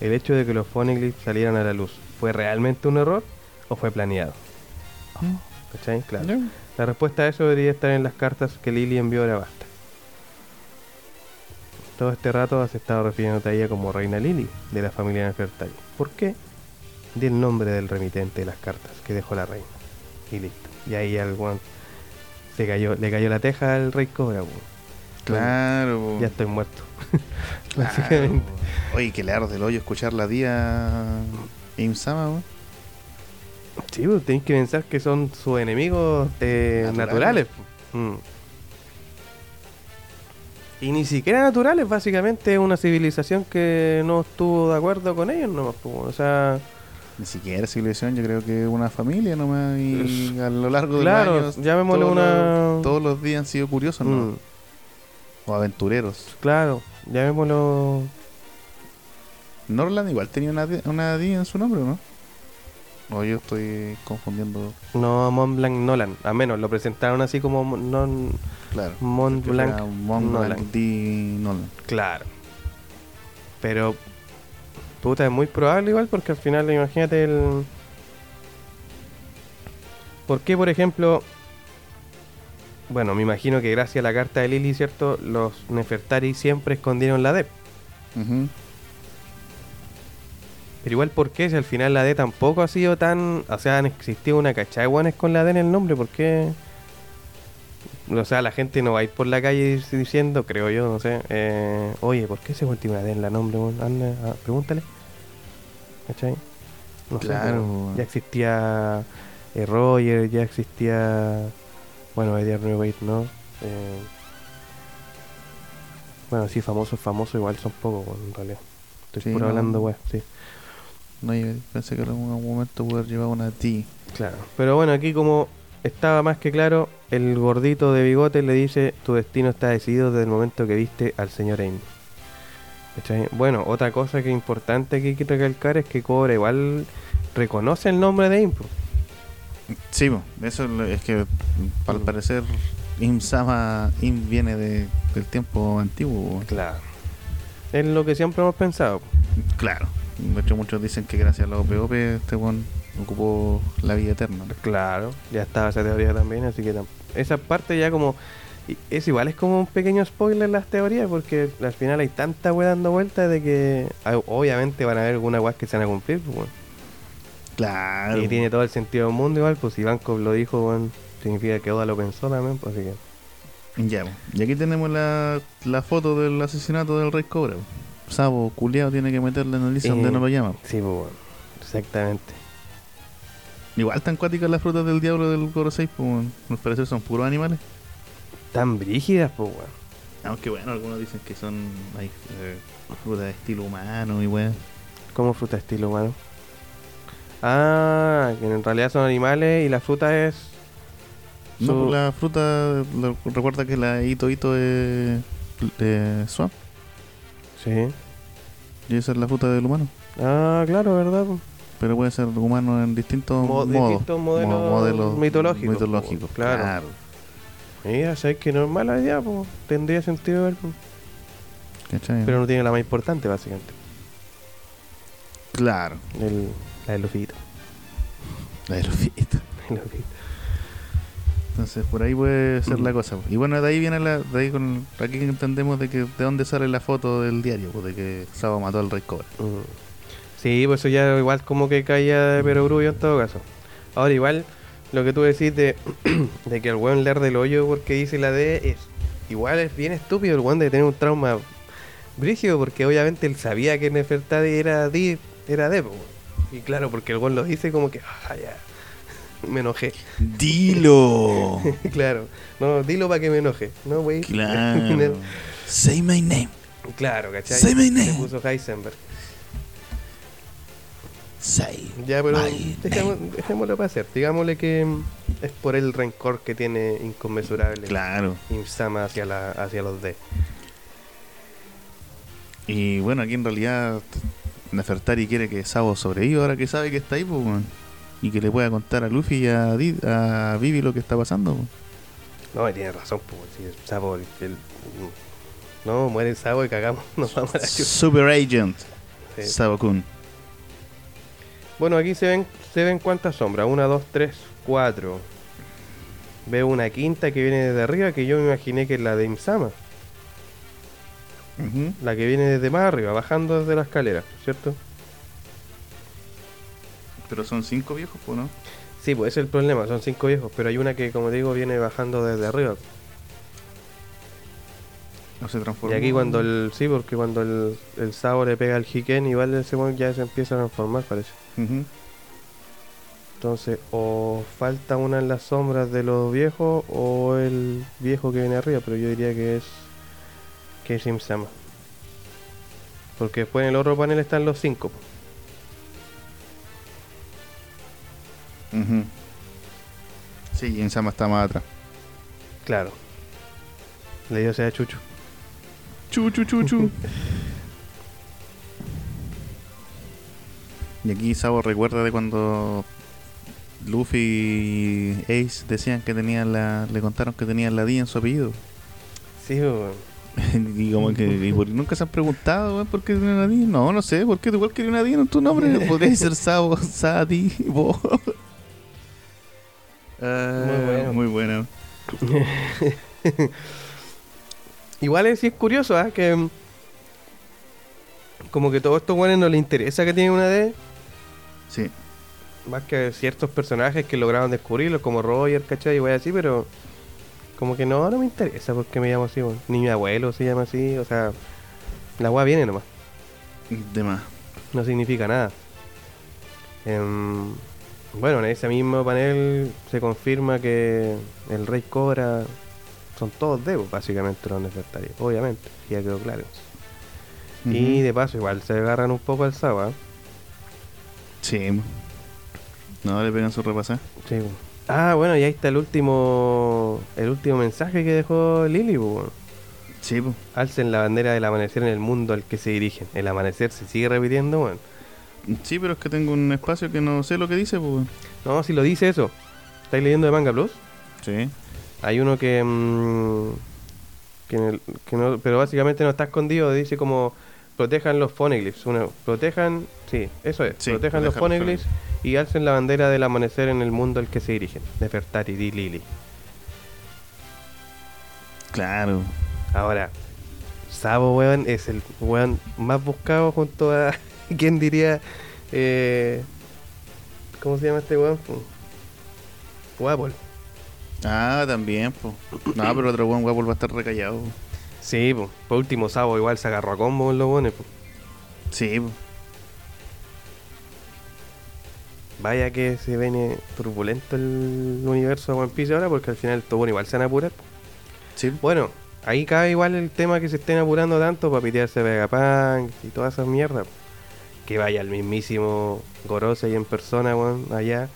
El hecho de que los phoneglyphs salieran a la luz, ¿fue realmente un error o fue planeado? ¿Cachai? Claro. La respuesta a eso debería estar en las cartas que Lily envió a Basta. Todo este rato has estado refiriéndote a ella como Reina Lily, de la familia Nefertari. ¿Por qué? Di el nombre del remitente de las cartas que dejó la reina. Y listo. Y ahí al se cayó, le cayó la teja al rey Cobra. Claro. po. Ya estoy muerto. Claro, Básicamente. Oye, que le arde el hoyo escuchar la día Imsama, weón. Sí, pues tenéis que pensar que son sus enemigos eh, Naturales. naturales. Mm. Y ni siquiera naturales, básicamente es una civilización que no estuvo de acuerdo con ellos nomás. pues, O sea, Ni siquiera civilización, yo creo que una familia nomás y a lo largo de claro, los años llamémosle todos una... los- todos los días han sido curiosos, ¿no? Mm, O aventureros. claro, llamémoslo... Norland igual tenía una, D- una D en su nombre, ¿no? O yo estoy confundiendo. No, Mont Blanc Nolan, a menos lo presentaron así como non, Claro. Mont Blanc Mont Nolan. D. Nolan. Claro. Pero, puta, es muy probable igual porque al final, imagínate el... ¿Por qué, por ejemplo... Bueno, me imagino que gracias a la carta de Lily, ¿cierto? Los Nefertari siempre escondieron la D. Pero igual, ¿por qué? Si al final la D tampoco ha sido tan... O sea, han existido una cachada de guanes con la D en el nombre, ¿por qué? O sea, la gente no va a ir por la calle dic- diciendo, creo yo, no sé, eh, oye, ¿por qué se tiene una D en la nombre? Anda, ah, pregúntale. ¿Cachai? No Claro, ya existía eh, Roger, ya existía... Bueno, Eddie Wade, ¿no? Eh, bueno, sí, famosos, famosos igual son pocos, en realidad. Estoy Sí, puro no. hablando, weón, sí. No, yo pensé que en algún momento poder llevar una D. Claro. Pero bueno, aquí como estaba más que claro, el gordito de bigote le dice, tu destino está decidido desde el momento que viste al señor Amy. Bueno, otra cosa que es importante que hay que recalcar es que Cobra igual reconoce el nombre de Amy. Sí, eso es que al Mm. parecer Imsama Im viene de, del tiempo antiguo. Claro. Es lo que siempre hemos pensado. Claro. De hecho, muchos dicen que gracias a los OPOP este one ocupó la vida eterna. Claro. Ya estaba esa teoría también, así que esa parte ya como... Es igual, es como un pequeño spoiler las teorías, porque al final hay tanta wea dando vueltas de que ah, obviamente van a haber algunas weas que se van a cumplir. pues. Claro. Y tiene todo el sentido del mundo igual, pues si Banco lo dijo, bueno, significa que Oda lo pensó también, pues así que... Ya, po. y aquí tenemos la, la foto del asesinato del Rey Cobra. po. Sabo, culiao, tiene que meterle en el lista donde Eh, no lo llaman. Sí, pues bueno, exactamente. Igual tan cuáticas las frutas del diablo del Coro 6, pues, nos parece son puros animales. Tan brígidas, pues weón. Aunque bueno, algunos dicen que son hay, eh, frutas de estilo humano y weón. Como fruta estilo humano. Ah, que en realidad son animales y la fruta es... No, su- pues la fruta, recuerda que la Ito Ito es de Swamp, Sí. y esa es la fruta del humano. Ah, claro, ¿verdad? Pero puede ser humano en distintos Mo- modos. distintos modelos mo- modelos mitológicos, mitológicos, claro. claro. Mira, sabes que no es mala idea, pues. Tendría sentido ver. Pero no tiene la más importante, básicamente. claro. El, la de Lufito. La de fitos. El Lufito. Entonces por ahí puede ser Mm. la cosa. Y bueno, de ahí viene la, de ahí con aquí entendemos de que de dónde sale la foto del diario, pues, de que Sabo mató al rey Cobra. Mm. Sí, pues eso ya igual como que caía de perogrullo en todo caso. Ahora igual, lo que tú decís de, de que el weón leer del hoyo porque dice la D es igual es bien estúpido el weón de tener un trauma brígido porque obviamente él sabía que Nefertari era D, era D. Y claro, porque el weón lo dice como que, ah, ya, me enojé. Dilo. claro, no, dilo para que me enoje, ¿no, wey? claro. Say my name. claro, ¿cachai? Say my Le name. puso Heisenberg. Say. Ya, pero dejémoslo, dejémoslo para hacer. Digámosle que, es por el rencor que tiene inconmensurable Claro. Insama hacia, la, hacia los D. Y bueno, aquí en realidad Nefertari quiere que Sabo sobreviva ahora que sabe que está ahí, pues. Y que le pueda contar a Luffy y a, Di- a Vivi lo que está pasando. pues. No, y tiene razón, pues, si el sapo, el, el- no, muere el sapo y cagamos, nos vamos a la. Super Agent, Sí. Sabo-kun. Bueno, aquí se ven, se ven cuántas sombras, una, dos, tres, cuatro. Veo una quinta que viene desde arriba, que yo me imaginé que es la de Imsama, la que viene desde más arriba, bajando desde la escalera, ¿cierto? Pero son cinco viejos, ¿no? Sí, pues ese es el problema, son cinco viejos, pero hay una que, como digo, viene bajando desde arriba. No se transformó. Y aquí cuando el... Sí, porque cuando el, el Sabo le pega al Hiken, igual ese weón ya se empieza a transformar, parece. Entonces, o falta una en las sombras de los viejos o el viejo que viene arriba, pero yo diría que es que es Imsama. Porque después en el otro panel están los cinco. po. Ujú. Sí, Insama está más atrás. Claro. Le dio sea chucho. Chu, chu, chu, chu. y aquí Sabo recuerda de cuando Luffy y Ace decían que tenían la. le contaron que tenían la D en su apellido. Sí, weón. y como que y por- nunca se han preguntado weón, por qué tiene una D. No, no sé, ¿por qué igual quería una D en tu nombre? Podría ser Sabo, Sadi, Bo. Ah, bueno. Muy bueno. Igual es, sí es curioso, ¿ah? Que mm, como que todos estos weones no les interesa que tienen una D, Sí. más que ciertos personajes que lograron descubrirlos, como Roger, ¿cachai? Y wey así, pero como que no, no me interesa porque me llamo así, weón. Ni mi abuelo se llama así, o sea, la weá viene nomás, De más. no significa nada. Em, bueno, en ese mismo panel se confirma que el Rey Cobra son todos devos, básicamente los Nefertari, obviamente, ya quedó claro. Y de paso, igual se agarran un poco al Sawa. Sí. No, le pegan su repasada. Sí. po. Ah, bueno, y ahí está el último el último mensaje que dejó po, weón. Sí, pues. Alcen la bandera del amanecer en el mundo al que se dirigen. El amanecer se sigue repitiendo, weón. Sí, pero es que tengo un espacio que no sé lo que dice, pues. No, si lo dice eso. ¿Estáis leyendo de Manga Plus? Sí. Hay uno que. mm, que, en el- que no, pero básicamente no está escondido. Dice como. Protejan los phoneglyphs. Uno, protejan. Sí, eso es. Sí, protejan los protejan los phoneglyphs y alcen la bandera del amanecer en el mundo al que se dirigen. Nefertari, di Lili. Claro. Ahora, Sabo, weón, es el weón más buscado junto a. ¿Quién diría? Eh, ¿Cómo se llama este weón? Guapol. Ah, también, pues. No, pero otro buen guapo va a estar recallado. po. Sí, pues. Por último, Sabo igual se agarró a combo en los buenos. po. Sí, pues. Vaya que se viene turbulento el universo de One Piece ahora, porque al final estos buenos igual se van a apurar. po. Sí. Bueno, ahí cabe igual el tema que se estén apurando tanto para pitearse Vegapunk y toda esa mierda. po. Que vaya el mismísimo Gorose ahí en persona, weón, allá.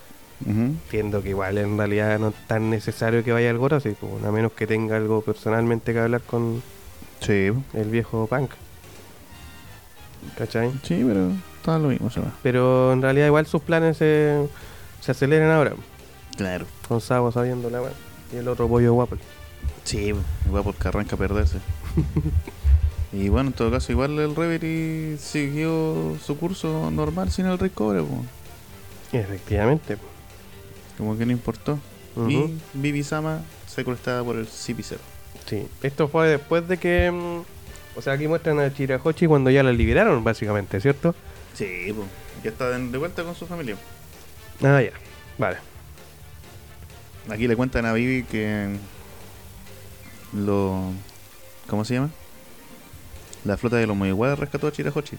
Entiendo que igual en realidad no es tan necesario que vaya el Gorose, po, a menos que tenga algo personalmente que hablar con Sí, el viejo Punk. ¿Cachai? sí, pero todo lo mismo se va. Pero en realidad igual sus planes se, se aceleran ahora, Claro. con Sabo sabiendo la weá. Y el otro pollo guapo. Sí, guapo que arranca a perderse. y bueno, en todo caso, igual el Reverie siguió su curso normal sin el Rey Cobre, po. Efectivamente. po. Como que no importó. Y Bibi Sama secuestrada por el CP0. Sí. Esto fue después de que. mm, O sea, aquí muestran a Chirahochi cuando ya la liberaron, básicamente, ¿cierto? Sí, pues. Ya está de vuelta con su familia. Ah, ya. Vale. Aquí le cuentan a Vivi que lo ¿cómo se llama? La flota de los Mugiwara rescató a Chirahochi.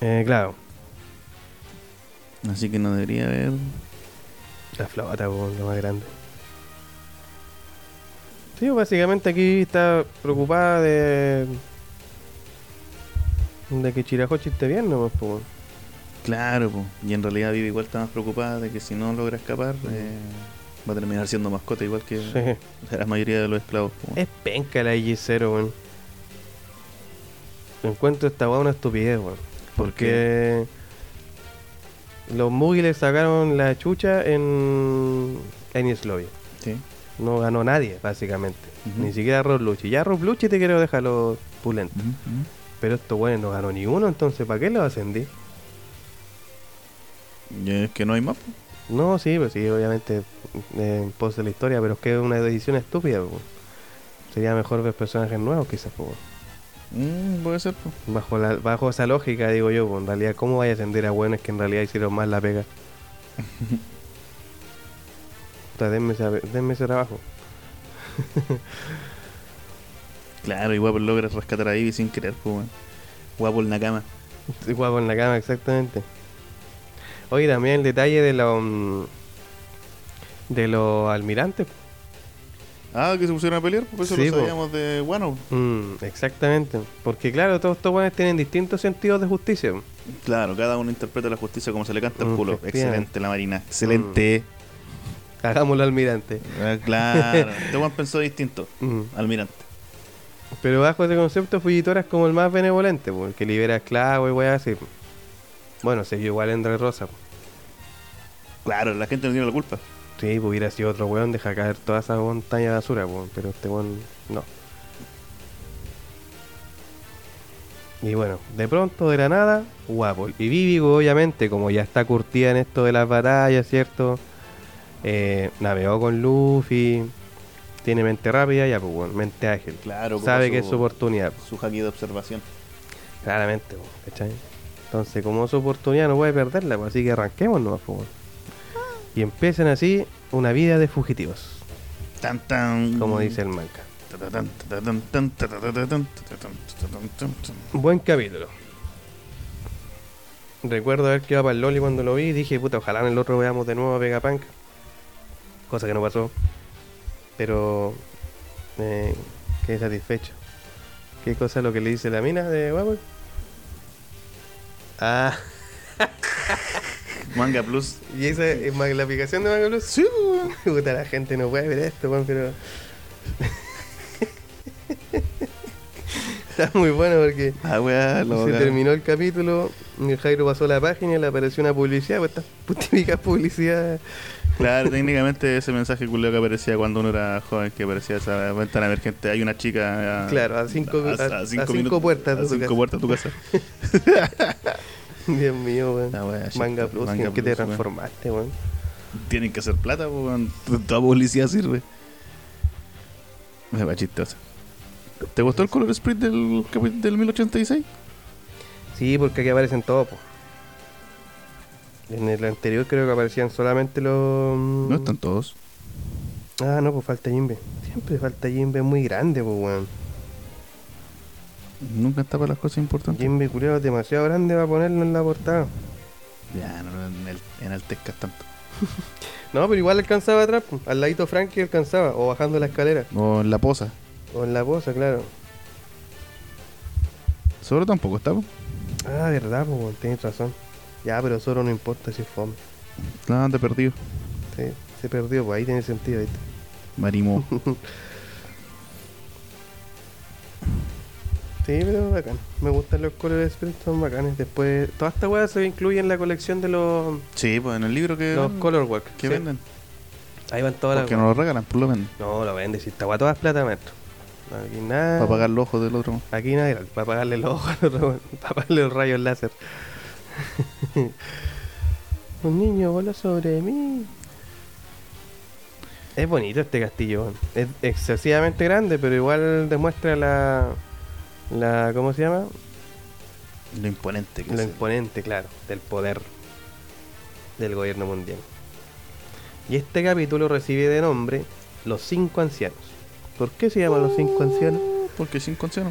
Eh, claro. Así que no debería haber La flota, lo más grande. Sí, básicamente aquí está preocupada de. de que Chirahochi esté bien, nomás, po. Claro, po. y en realidad Vivi igual está más preocupada de que si no logra escapar, eh, va a terminar siendo mascota igual que Sí. la mayoría de los esclavos. po. Es penca la IG0, weón. Encuentro esta weá una estupidez, weón. ¿Por Porque los Mugiles sacaron la chucha en en Eslovia. Sí. No ganó nadie, básicamente. Ni siquiera Rob Lucci. Ya Rob Lucci te quiero dejarlo pulento. Ujú. Pero estos weones no ganó ni uno, entonces ¿para qué lo ascendí? Y es que no hay más. po. No, sí, pues sí, obviamente eh, en pos de la historia, pero es que es una decisión estúpida. po. Sería mejor ver personajes nuevos quizás. po. Mm, puede ser. po. Bajo, la, bajo esa lógica, digo yo, pues, en realidad, ¿cómo vaya a ascender a buenos que en realidad hicieron más la pega? O sea, denme, esa- denme ese trabajo. Claro, y Guapo logra rescatar a Ivy sin querer. Weón. Guapo en la cama. Guapo en la cama, exactamente. Oye, también el detalle de los mm, de los almirantes. Ah, que se pusieron a pelear, pues eso Sí, lo po. sabíamos de bueno. Mm, exactamente. Porque claro, todos estos buenos tienen distintos sentidos de justicia. Claro, cada uno interpreta la justicia como se le canta el Mm, culo. Excelente la Marina, excelente. Hagámoslo almirante. Ah, claro, este weón pensó distinto. Mm. Almirante. Pero bajo ese concepto, Fujitora es como el más benevolente, po, el que libera esclavos y weas así. Bueno, se vio igual Andre Rosa. po. Claro, la gente no tiene la culpa. Sí, pues hubiera sido otro weón, deja caer toda esa montaña de basura, po, pero este weón no. Y bueno, de pronto de la nada, guapo. Y Vivigo, obviamente, como ya está curtida en esto de las batallas, ¿cierto? Eh, navegó con Luffy, tiene mente rápida, ya pues bueno, mente ágil. Claro, Sabe como que es su oportunidad, po, Su haki de observación. claramente, po, ¿cachai? Entonces, como es su oportunidad, no puede perderla, pues, así que arranquemos nomás, weón. Y empiezan así una vida de fugitivos, Tan tan. como dice el manga. Buen capítulo. Recuerdo haber quedado para el Loli cuando lo vi y dije, puta, ojalá en el otro veamos de nuevo a Vegapunk. Cosa que no pasó. Pero eh, quedé satisfecho. ¿Qué cosa es lo que le dice la mina de Guapo? Ah, Manga Plus. y esa es la aplicación de Manga Plus. Sí, weón. La gente no puede ver esto, weón, pero. Está muy bueno porque Ah, weá, se terminó el capítulo, el Jairo pasó la página y le apareció una publicidad, pues esta típica publicidad. Claro, técnicamente ese mensaje culeo que aparecía cuando uno era joven, que aparecía esa ventana emergente. Hay una chica. a- Claro, a cinco- a- a cinco minutos- puertas a cinco puertas de tu casa. Dios mío, weón. La wea, shit, Manga Plus, Manga ¿en qué te transformaste, weón? Tienen que hacer plata, weón. Toda publicidad sirve. Me va chistoso. ¿Te gustó el color sprint del, del 1086? Sí, porque aquí aparecen todos, po. En el anterior creo que aparecían solamente los. No están todos. Ah, no, pues falta Jimbe. Siempre falta Jimbe muy grande, pues, weón. Nunca está para las cosas importantes. Jimbe culiao es demasiado grande para ponerlo en la portada. Ya, no, en el, en el Tesca tanto. No, pero igual alcanzaba atrás, al ladito Frankie alcanzaba, o bajando la escalera, O en la posa. o en la posa, claro. Solo tampoco está, po. Ah, verdad, pues, tienes razón. Ya, pero solo no importa si es fome. No, te perdido. Sí, se perdió, pues ahí tiene sentido, ¿viste? Marimo. Sí, pero bacán. Me gustan los colores son bacanes. Después, toda esta weá se incluye en la colección de los, sí, pues en el libro que, los venden, color work. que sí. venden. Ahí van todas las Porque weas. no lo regalan, pues lo venden. No, lo vende, si esta weá todas plata, maestro. Aquí nada. Para pagar los ojos del otro. Aquí nada, para pagarle los ojos, al otro para pagarle los rayos láser. Un niño voló sobre mí. Es bonito este castillo, es excesivamente grande, pero igual demuestra la, la ¿cómo se llama? Lo imponente que Lo imponente, claro, del poder del gobierno mundial. Y este capítulo recibe de nombre Los Cinco Ancianos. ¿Por qué se llaman Los Cinco Ancianos? Porque sin consejo.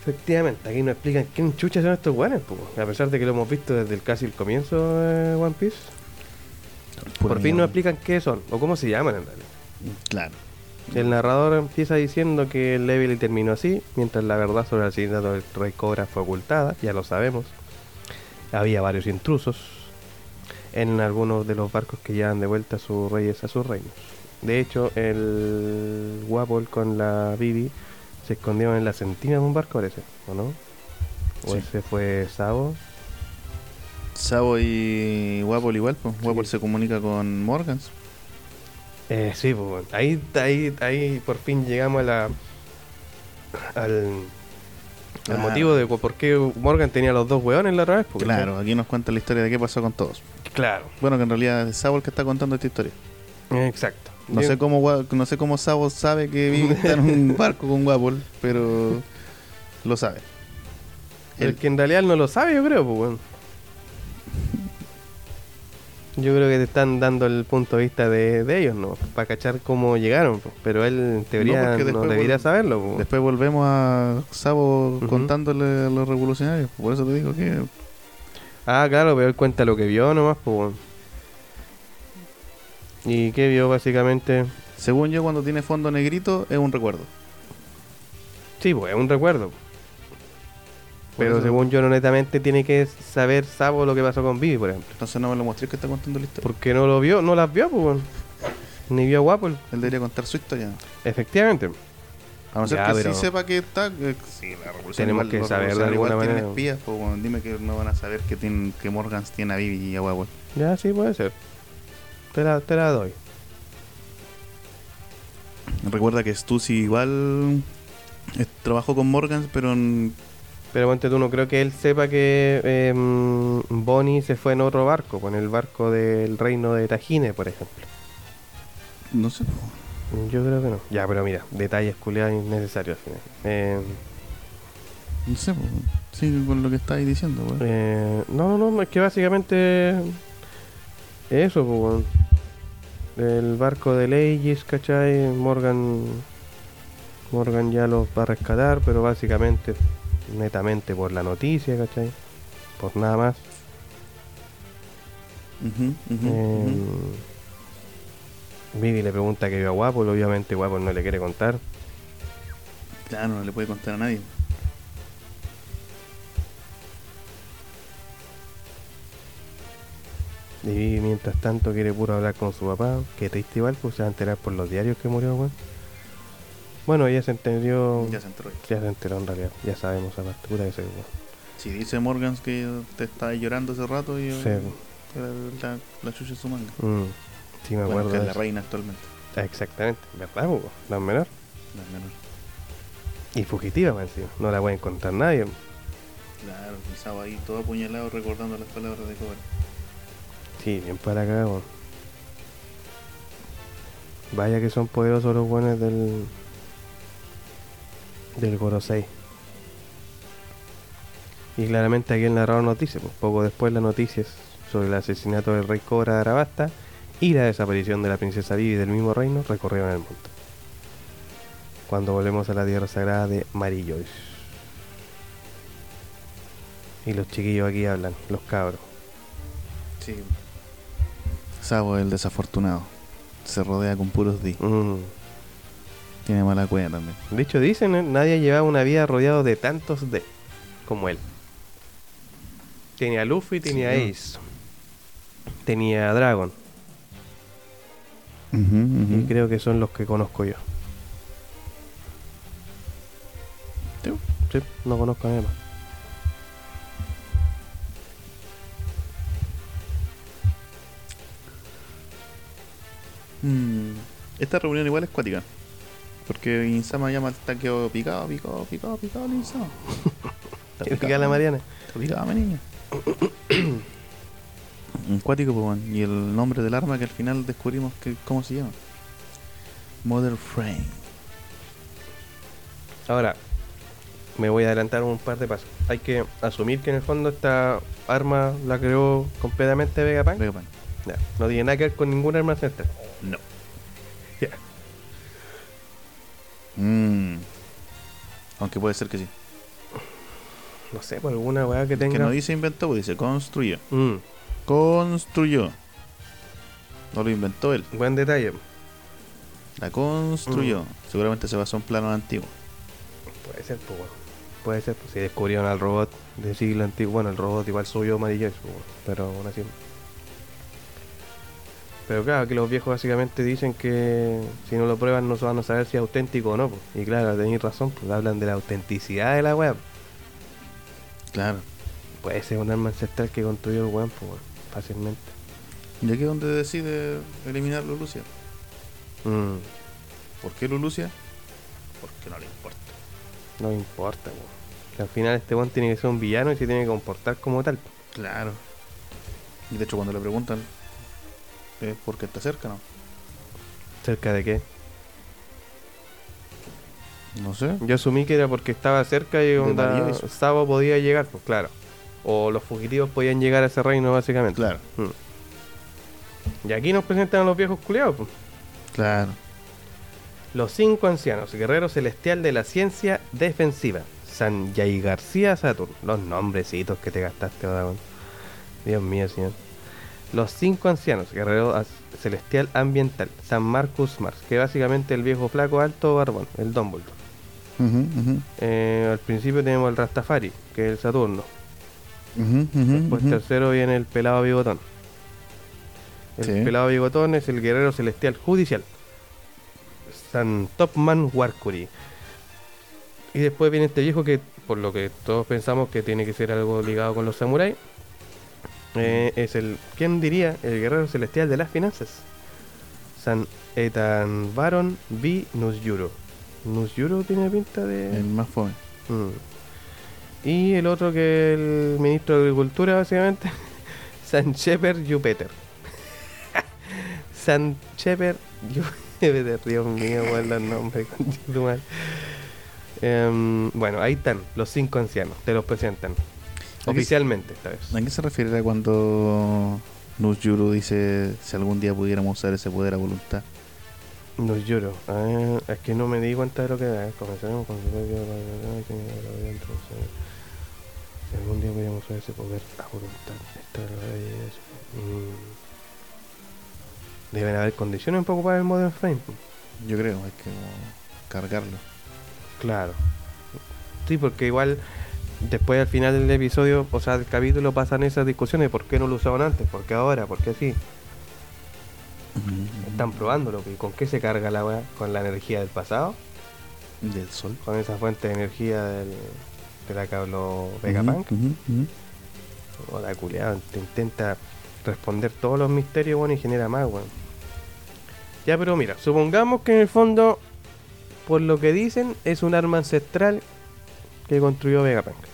Efectivamente, aquí nos explican quién chucha son estos guanes, a pesar de que lo hemos visto desde el casi el comienzo de One Piece. Por fin nos explican qué son, o cómo se llaman en realidad. Claro. El narrador empieza diciendo que el terminó así, mientras la verdad sobre el asesinato del Rey Cobra fue ocultada, ya lo sabemos. había varios intrusos en algunos de los barcos que llevan de vuelta a sus reyes a sus reinos. De hecho, el Wapol con la Bibi se escondieron en la centina de un barco, parece, ¿o no? ¿O Sí. ese fue Sabo? Sabo y Wapol igual, pues. Wapol Sí. se comunica con Morgans. Eh, sí, pues bueno. ahí, ahí, ahí por fin llegamos a la, al, al Ah. motivo de por qué Morgan tenía los dos hueones la otra vez. porque- Claro, aquí nos cuenta la historia de qué pasó con todos. Claro, Bueno, que en realidad es Sabo el que está contando esta historia. exacto. No Yo- sé cómo no sé cómo Sabo sabe que Vivi está en un barco con Wapol, pero lo sabe. El que en realidad no lo sabe, yo creo, pues bueno. Yo creo que te están dando el punto de vista de, de ellos, ¿no? Para cachar cómo llegaron, pues. pero él en teoría No, no, debería saberlo. pues. Después volvemos a Sabo contándole a los revolucionarios. Por eso te digo que Ah, claro, pero él cuenta lo que vio nomás, pues. ¿Y qué vio básicamente? Según yo, cuando tiene fondo negrito, es un recuerdo. Sí, pues es un recuerdo. Pero eso- según yo, no netamente tiene que saber Sabo lo que pasó con Vivi, por ejemplo. Entonces no me lo mostré que está contando la historia. Porque no lo vio, no las vio, pues. Ni vio a Guapo. Él debería contar su historia. Efectivamente. A no ser Ya, que sí sepa que está. eh, sí, la revolución Tenemos igual- que saber de alguna tienen manera. espías, pues, bueno, dime que no van a saber que, tienen, que Morgans tiene a Vivi y a Wawel. Ya, sí, puede ser. Te la, te la doy. Recuerda que Stussy igual eh, trabajó con Morgans, pero en- Pero ponte tú, no creo que él sepa que em, Bonnie se fue en otro barco, con el barco del reino de Tajine, por ejemplo. no sé. Yo creo que no. Ya, pero mira, detalles culiados innecesarios al final. Em, No sé, pues, sí, con lo que estáis diciendo, pues. eh, no, no, no, es que básicamente eso, pues, weón. el barco de Legis, ¿cachai? Morgan, Morgan ya los va a rescatar, pero básicamente, netamente por la noticia, ¿cachai? Por nada más. Eh, ujú. Vivi le pregunta que vio a Guapo, obviamente Guapo no le quiere contar. Claro, no le puede contar a nadie. Y Vivi mientras tanto quiere puro hablar con su papá. Que triste igual, pues se va a enterar por los diarios que murió, weón. Bueno, ella se entendió. Ya se enteró. Ya se enteró en realidad. Ya sabemos aparte, puta que soy, weón. Si dice Morgans que te estaba llorando hace rato y Sí, la, la, la chucha su manga. Mm, sí, me Bueno, acuerdo. que es la reina actualmente. Exactamente, ¿verdad, weón? La menor. La menor. Y fugitiva, más encima. No la puede encontrar nadie. Claro, estaba ahí todo apuñalado recordando las palabras de Cobra. Sí, bien para acá. Vaya que son poderosos los buenos del. Del Gorosei. Y claramente aquí el narrador noticia, pues, poco después las noticias sobre el asesinato del rey Cobra de Arabasta y la desaparición de la princesa Vivi del mismo reino recorrieron el mundo. Cuando volvemos a la tierra sagrada de Mary Joyce. Y los chiquillos aquí hablan, los cabros. Sí. Sabo el desafortunado. Se rodea con puros D. Mm. Tiene mala cueva también. De hecho, dicen, ¿eh? nadie llevaba una vida rodeado de tantos D como él. Tenía Luffy, tenía Sí. Ace, tenía Dragon, y creo que son los que conozco yo. Sí. Sí, no conozco a nadie más. Mm, Esta reunión igual es cuática. Porque Insama llama al taqueo picado, picado, picado, picado, el Insama. Está ¿Quién picado, la Mariana? Está picado, mi niña. Un cuático, pues. Y el nombre del arma que al final descubrimos que cómo se llama. Mother Frame. Ahora, me voy a adelantar un par de pasos. Hay que asumir que en el fondo esta arma la creó completamente Vegapunk. Vegapunk. Ya, no tiene nada que ver con ninguna arma ancestral. No. Mm. Aunque puede ser que sí. No sé, por alguna weá que Que tenga. no dice inventó, pues dice construyó. Mm, Construyó. No lo inventó él. buen detalle. La construyó. Mm. Seguramente se basó en planos antiguos. Puede ser, pues. Puede ser, pues si descubrieron al robot de siglo antiguo, bueno, el robot igual Mary Joyce, pues, pero aún así. Pero claro, que los viejos básicamente dicen que si no lo prueban no se van a saber si es auténtico o no. pues. Y claro, tenéis razón, pues hablan de la autenticidad de la web. Claro. Puede ser un arma ancestral que construyó el weón, pues, fácilmente. ¿Y aquí es donde decide eliminar Lulucia? Mm, ¿Por qué Lulucia? Porque no le importa. no me importa, weón. Que al final este weón tiene que ser un villano y se tiene que comportar como tal. Claro. Y de hecho cuando le preguntan es porque está cerca, ¿no? ¿Cerca de qué? No sé. Yo asumí que era porque estaba cerca y onda, Sabo podía llegar, pues claro. O los fugitivos podían llegar a ese reino, básicamente. Claro. Mm. Y aquí nos presentan a los viejos culiados, pues. Claro. Los cinco ancianos, guerrero celestial de la ciencia defensiva. Sanjay García Saturn. Los nombrecitos que te gastaste. Dios mío, señor. Los cinco ancianos, guerrero celestial ambiental. San Marcus Mars, que básicamente el viejo flaco alto barbón, el Dumbledore. Eh, al principio tenemos el Rastafari, que es el Saturno. Después tercero viene el pelado bigotón. El Sí. pelado bigotón es el guerrero celestial judicial. San Topman Warkuri. Y después viene este viejo que, por lo que todos pensamos que tiene que ser algo ligado con los samuráis, eh, es el, ¿quién diría? El guerrero celestial de las finanzas. San Etan Baron V. Nusyuro. Nusyuro tiene pinta de... El más fome. Mm. Y el otro que el ministro de Agricultura, básicamente, San Shepherd Jupiter. San Shepherd Jupiter, Dios mío, cuál es el nombre, concha tu madre. Em, bueno, ahí están, los cinco ancianos, te los presentan. Oficialmente, esta vez. ¿A qué se refiere cuando Nusjuru dice si algún día pudiéramos usar ese poder a voluntad? Lloro. Ah, es que no me di cuenta de lo que era. Comenzaremos con Si algún día podíamos usar ese poder a voluntad. Esta es la. Mm. Deben haber condiciones un poco para el Modern Frame. pues. Yo creo, hay que cargarlo. Claro. Sí, porque igual después al final del episodio, o sea, del capítulo pasan esas discusiones. ¿Por qué no lo usaban antes? ¿Por qué ahora? ¿Por qué así? Están probándolo. ¿Y con qué se carga la weá? ¿Con la energía del pasado? Del sol. con esa fuente de energía del, de la que habló Vegapunk. O la culiada, te intenta responder todos los misterios, bueno, y genera más, weón. Ya, pero mira, supongamos que en el fondo, por lo que dicen, es un arma ancestral que construyó Vegapunk.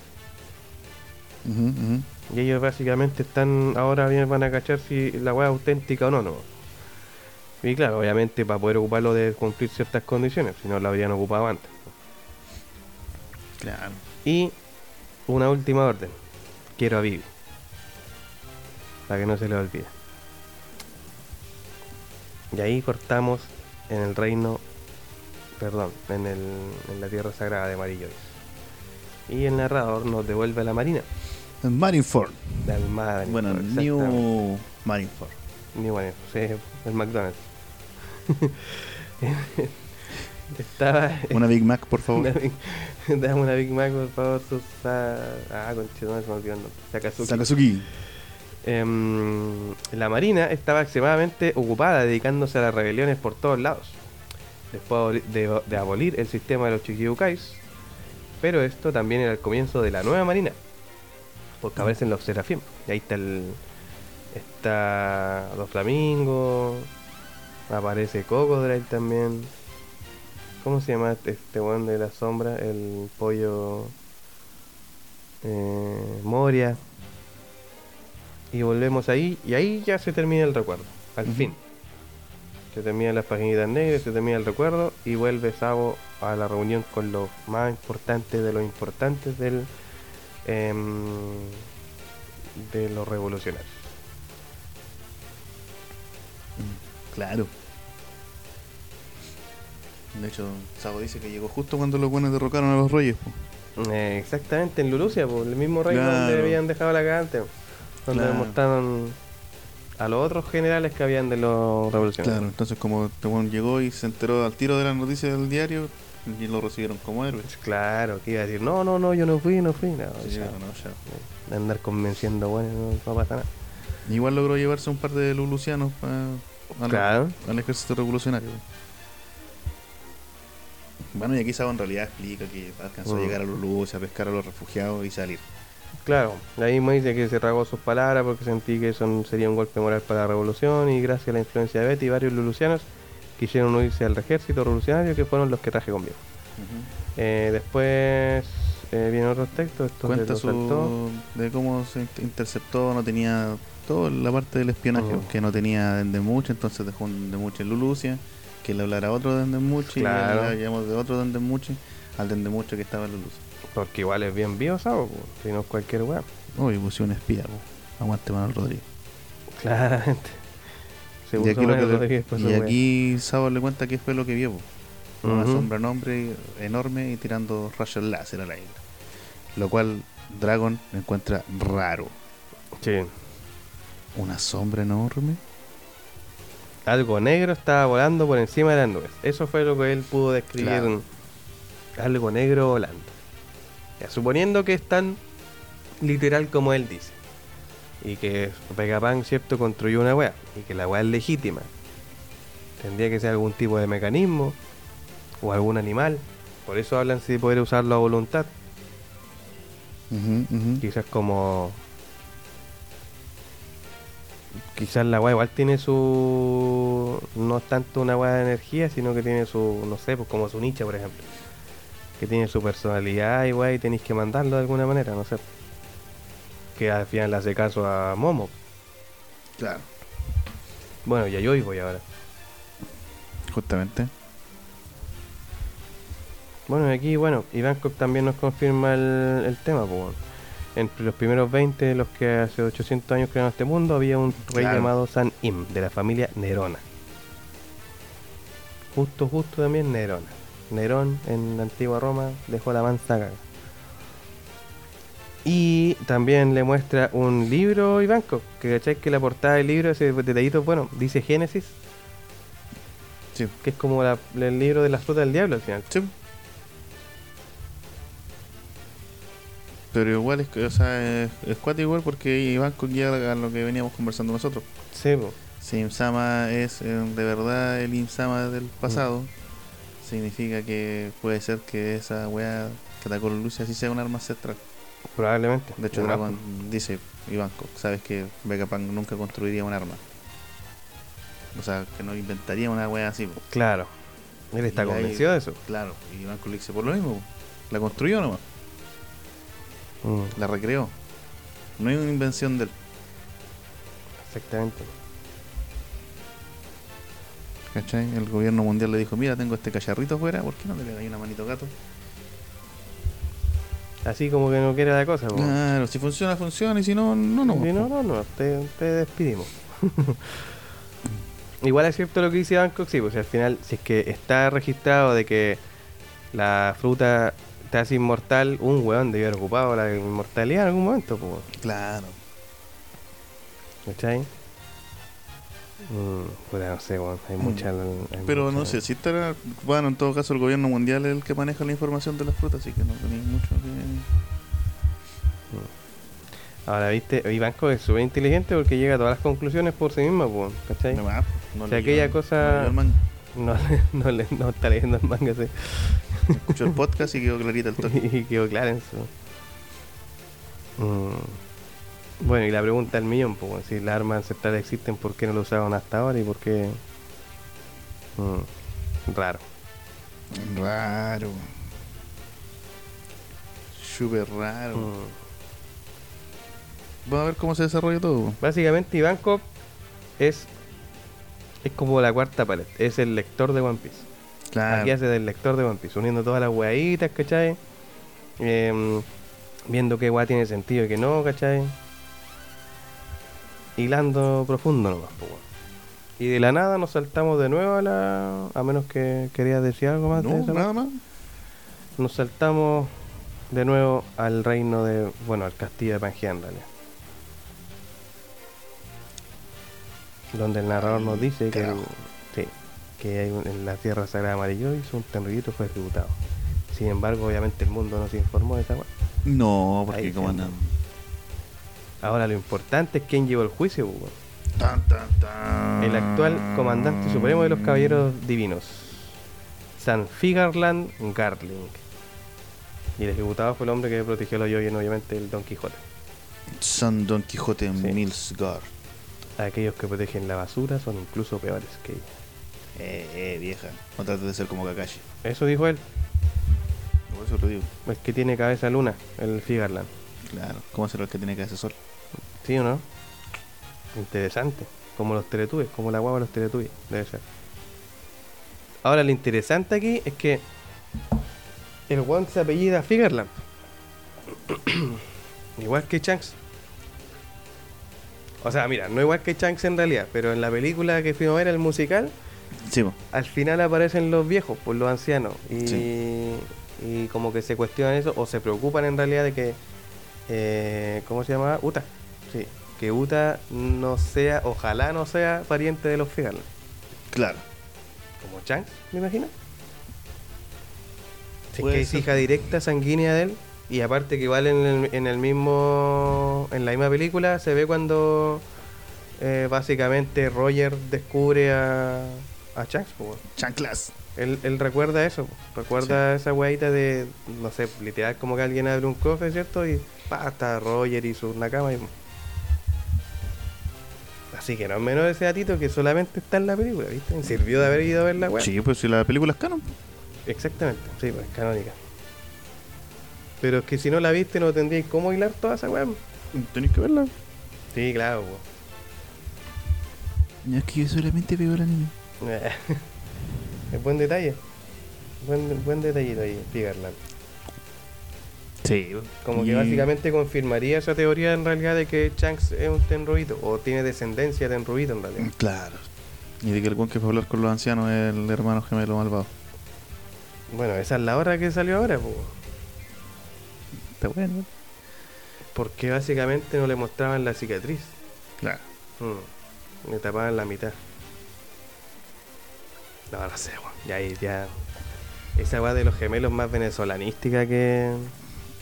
Y ellos básicamente están, ahora bien van a cachar si la weá es auténtica o no, no. Y claro, obviamente para poder ocuparlo de cumplir ciertas condiciones, si no lo habrían ocupado antes. Claro. Y una última orden. Quiero a Vivi. Para que no se le olvide. Y ahí cortamos en el reino, perdón, en, el, en la tierra sagrada de Marillois. Y el narrador nos devuelve a la marina. Marineford. De Almada. Bueno. New Marineford. New Marineford, sí, el McDonald's. Estaba. Una Big Mac, por favor. Una Big- Dame una Big Mac, por favor, Susa. Ah, conchito, se me olvidó el nombre. Sakazuki. Sakazuki. Em, la Marina estaba extremadamente ocupada dedicándose a las rebeliones por todos lados. Después de, aboli- de abolir el sistema de los Chikyukais. Pero esto también era el comienzo de la nueva Marina. Porque aparecen los Serafim. Y ahí está el. Está Dos Flamingos. Aparece Cocodrile también. ¿Cómo se llama este, este weón de la sombra? El pollo. eh, Moria. Y volvemos ahí, y ahí ya se termina el recuerdo, al fin. Se terminan las paginitas negras, se termina el recuerdo, y vuelve Sabo a la reunión con los más importantes de los importantes del em, de los revolucionarios. Claro. De hecho, Sabo dice que llegó justo cuando los buenos derrocaron a los reyes. po. Eh, exactamente, en Lulucia, por el mismo reino donde Claro. habían dejado la cagante, donde Claro. mostraron a los otros generales que habían de los revolucionarios. Claro, entonces como este llegó y se enteró al tiro de la noticia del diario, y lo recibieron como héroe. Claro, que iba a decir, no, no, no, yo no fui, no fui. No, Sí, ya, no, ya. andar convenciendo, bueno, no, no pasa nada. Igual logró llevarse un par de lulucianos al, Claro. al ejército revolucionario. Bueno, y aquí Sabo en realidad explica que alcanzó a Mm. llegar a Lulucia, a pescar a los refugiados y salir. Claro, ahí me dice que se tragó sus palabras porque sentí que eso sería un golpe moral para la revolución y gracias a la influencia de Betty, varios lulucianos quisieron unirse al ejército revolucionario que fueron los que traje conmigo. Eh, después eh, vienen otros textos, estos de Cuenta saltó. su, de cómo se inter- interceptó, no tenía toda la parte del espionaje, Mm. que no tenía Dendemuche, entonces dejó un Dendemuche en Lulucia, que le hablara a otro Dendemuche, Claro. y le llamamos de otro Dendemuche al Dendemuche que estaba en Lulucia. Porque igual es bien vivo, ¿sabes? Si no es cualquier weá. Uy, puse un espía, po. aguante Manuel Rodríguez. Claramente. Y aquí, lo que le- Rodríguez por su y weá. aquí Sabo le cuenta qué fue lo que vio. Una sombra nombre enorme y tirando rayos láser al aire. Lo cual Dragon encuentra raro. Sí. Una sombra enorme. Algo negro estaba volando por encima de las nubes. Eso fue lo que él pudo describir. Claro. Algo negro volando. Ya, suponiendo que es tan literal como él dice. Y que Vegapunk, ¿cierto?, construyó una weá. Y que la weá es legítima. Tendría que ser algún tipo de mecanismo. O algún animal. Por eso hablan si de poder usarlo a voluntad. Quizás como. Quizás la weá igual tiene su. No es tanto una weá de energía, sino que tiene su. No sé, pues como su nicha, por ejemplo. Que tiene su personalidad y weá, y tenéis que mandarlo de alguna manera, no sé. Que al final le hace caso a Momo. Claro. Bueno, ya yo voy ahora. Justamente. Bueno, y aquí, bueno, Ivankov también nos confirma el, el tema, pues. bueno. Entre los primeros 20 de los que hace 800 años crearon este mundo, había un rey Claro. llamado San Im, de la familia Nerona. Justo, justo también Nerona. Nerón en la antigua Roma dejó la mansa caga. Y también le muestra un libro Ivankov, que cacháis que la portada del libro, ese detallito, bueno, dice Génesis, Sí. que es como la- el libro de la fruta del diablo al final. Sí. Pero igual es, que, o sea, es, es cuático igual porque Iván llega a lo que veníamos conversando nosotros. Sí, po. Si Imsama es eh, de verdad el Imsama del pasado, Mm. significa que puede ser que esa weá la luz así sea un arma ancestral. Probablemente. De hecho, Dragon dice, Ivanko, sabes que Vegapunk nunca construiría un arma. O sea, que no inventaría una weá así. po. Claro. Él está Y ahí- convencido de eso. Claro, y Ivanko le dice por lo mismo. po. La construyó nomás, Mm, la recreó. No hay una invención de él. exactamente. ¿Cachai? El gobierno mundial le dijo, mira, tengo este cacharrito afuera, ¿por qué no le pegáis una manito gato? Así como que no quiere la cosa. po. Claro, si funciona, funciona, y si no, no, no. Si no, no, no, te, te despedimos. Igual es cierto lo que dice Bangkok, sí, pues al final, si es que está registrado de que la fruta te hace inmortal, un weón debió haber ocupado la inmortalidad en algún momento, pues. Claro. ¿Cachai? Mm, puta, no sé, hay Mm. mucha. hay Pero no mucha- sé, si estará, bueno, en todo caso el gobierno mundial es el que maneja la información de las frutas, así que no tenéis mucho que... Ahora, viste, Ivanko es súper inteligente porque llega a todas las conclusiones por sí mismo, pues, ¿cachai? No más, no O sea, aquella cosa- no. No, le- no está leyendo el manga, sí. Escuchó el podcast y quedó clarita el toque. y quedó claro en su. Mm. Bueno, y la pregunta del millón, pues, si las armas ancestrales existen, ¿por qué no lo usaron hasta ahora y por qué? Mm, Raro. Raro. Súper raro. Mm. Vamos a ver cómo se desarrolla todo. Básicamente, Ivankov es. Es como la cuarta pared, es el lector de One Piece. Claro. Aquí hace del lector de One Piece, uniendo todas las weaditas, ¿cachai? Em, viendo qué weá tiene sentido y qué no, ¿cachai? Hilando profundo nomás, pues, weón. Y de la nada nos saltamos de nuevo a la. A menos que querías decir algo más de No, eso. nada más. Nos saltamos de nuevo al reino de. Bueno, al castillo de Pangea en realidad. Donde el narrador nos dice que. sí. que hay un- en la Tierra Sagrada Amarillo hizo un tenrillito fue ejecutado. Sin embargo, obviamente el mundo no se informó de esa. No, porque como andan. Ahora lo importante es quién llevó el juicio, weón. Tan, tan, tan. El actual comandante supremo de los caballeros divinos, San Figarland Garling. Y el ejecutado fue el hombre que protegió a los Yoyen, obviamente, el Don Quijote. San Don Quijote Sí. Milsgar. Aquellos que protegen la basura son incluso peores que ellos. Eh, eh, vieja. No trates de ser como Kakashi. Eso dijo él, Por eso lo digo. es que tiene cabeza luna, el Figarland. Claro. ¿Cómo será el que tiene hacer sol? ¿Sí o no? Interesante. Como los teletubbies, como la guagua de los teletubbies, debe ser. Ahora, lo interesante aquí es que el one se apellida Figarland. igual que Shanks. O sea, mira, no igual que Shanks en realidad, pero en la película que fuimos a ver, el musical, Sí, al final aparecen los viejos, pues los ancianos. Y, Sí. y como que se cuestionan eso, o se preocupan en realidad de que, eh, ¿cómo se llama? Uta. Sí, que Uta no sea, ojalá no sea pariente de los Figarland. Claro. Como Shanks, me imagino. Si es que es hija directa, sanguínea de él. Y aparte que igual en el, en el mismo. En la misma película se ve cuando. eh, básicamente Roger descubre a. A weón. Chanclas. Él, él recuerda eso, recuerda esa weadita de, no sé, literal como que alguien abre un cofre, ¿cierto? Y pa, está Roger y su Nakama. Y... Así que no es menor ese datito que solamente está en la película, ¿viste? Sirvió de haber ido a ver la weá. Sí, pues si la película es canon. Exactamente, sí, pues es canónica. Pero es que si no la viste no tendríais cómo hilar toda esa weá. Tenéis que verla. Sí, claro. No es que yo solamente veo el anime. es buen detalle. Buen, buen detallito ahí, Figarland. Sí. Como que básicamente confirmaría esa teoría en realidad de que Shanks es un tenruito o tiene descendencia de tenruito en realidad. Claro. Y de que el buen que fue a hablar con los ancianos es el hermano gemelo malvado. Bueno, esa es la hora que salió ahora, po. Está bueno. porque básicamente no le mostraban la cicatriz. Claro. Mm, Le tapaban la mitad. No, no sé, weón. Ya, ahí, ya. Esa weá de los gemelos más venezolanística que.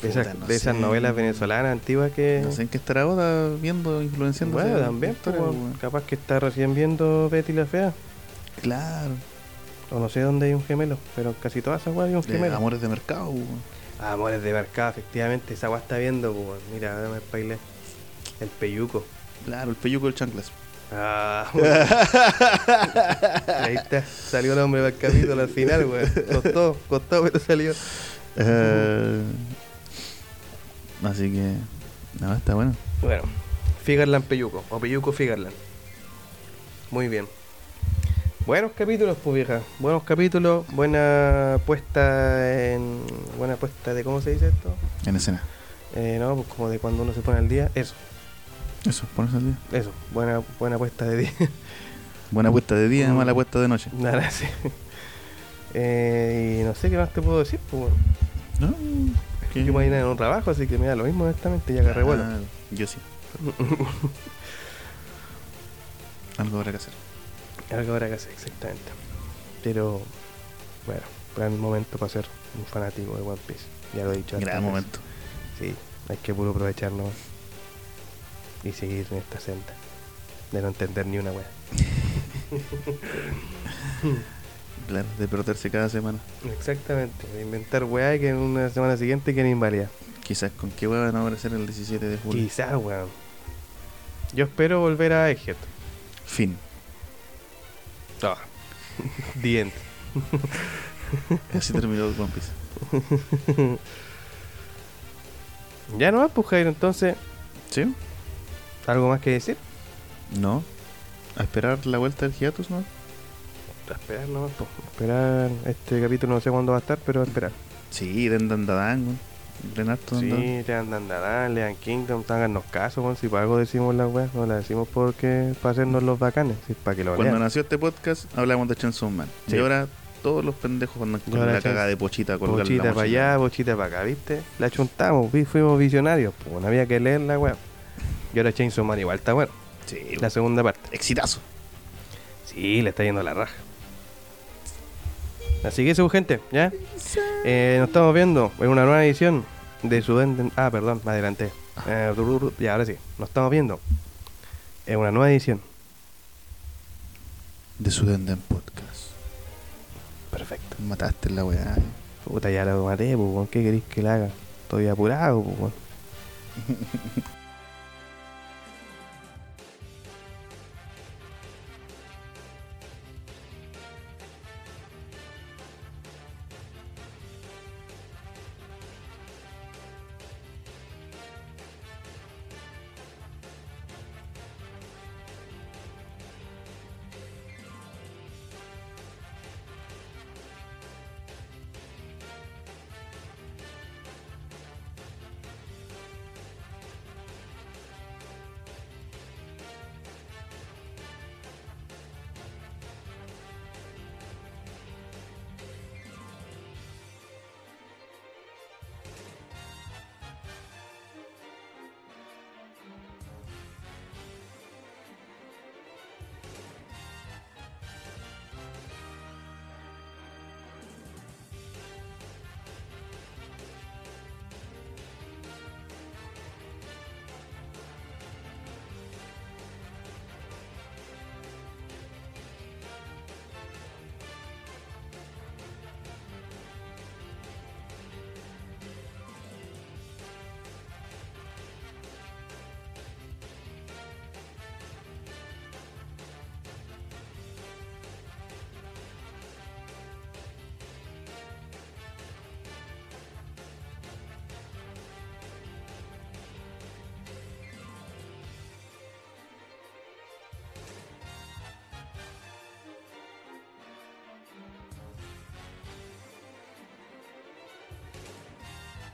De esas, Puta, no de esas sé. novelas venezolanas antiguas que. No sé en qué estará ahora viendo, influenciando. Bueno, también, weón. capaz que está recién viendo Betty la Fea. Claro. O no sé dónde hay un gemelo, pero casi todas esas weas hay un De gemelo. amores de mercado. weón. Ah, Amores de mercado, efectivamente, esa weá está viendo, weón. Mira, ahora me spoilé. El peyuco. Claro, el peyuco del chanclas. Ah. Ahí está, salió el hombre para el capítulo al final, weón. Costó, costó, pero salió. Eh, así que. No, está bueno. Bueno, Figarland Peyuco, o Peyuco Figarland. Muy bien. Buenos capítulos, pues vieja. Buenos capítulos, buena puesta en. Buena puesta de, ¿cómo se dice esto? En escena. Eh, no, pues como de cuando uno se pone al día. Eso, Eso, ponerse al día. eso. Buena, buena puesta de día. Buena puesta de día, Mm. mala puesta de noche. Nada, sí. Eh, y no sé qué más te puedo decir, pues. ¿No? Yo mañana en un trabajo, así que me da lo mismo, honestamente, ya agarré vuelo. Ah, Yo sí. Algo habrá que hacer. Algo habrá que hacer, exactamente. Pero, bueno, gran momento para ser un fanático de One Piece. Ya lo he dicho Gran momento. veces. Sí, hay que puro aprovecharnos y seguir en esta senda. De no entender ni una wea. Claro, de perderse cada semana. Exactamente, de inventar weá que en una semana siguiente queden inválidas. Quizás con qué hueá van a aparecer el 17 de julio. Quizás, weón. Yo espero volver a Egghead. Fin. Ah. The end. Así terminó One Piece. Ya no va, pues Jairo, entonces, ¿Sí? ¿algo más que decir? No. A esperar la vuelta del hiatus, ¿no? A esperar nomás, pues. Esperar este capítulo, no sé cuándo va a estar, pero a esperar. Sí, den Dandadán. Renato Sí, lean Dandarán, lean Kingdom, háganos caso. Si para algo decimos la weá, no la decimos porque para hacernos los bacanes, si para que lo Cuando lean. nació este podcast hablamos de Chainsaw Man. Sí. Y ahora todos los pendejos andan Y con la cagada de pochita la Bochita para allá, bochita para acá, ¿viste? La chuntamos, fuimos visionarios, pues no había que leer la weá. Y ahora Chainsaw Man igual está bueno. Sí, La segunda parte. exitazo. Sí, le está yendo a la raja. Así que eso, gente, ¿ya? Eh, nos estamos viendo en una nueva edición de Sudenden. Ah, perdón, me adelanté. Eh, ya, ahora sí. Nos estamos viendo en una nueva edición. De Sudenden Podcast. Perfecto. Mataste la weá. Puta, ya lo maté, pues. ¿qué queréis que le haga? Estoy apurado, pues.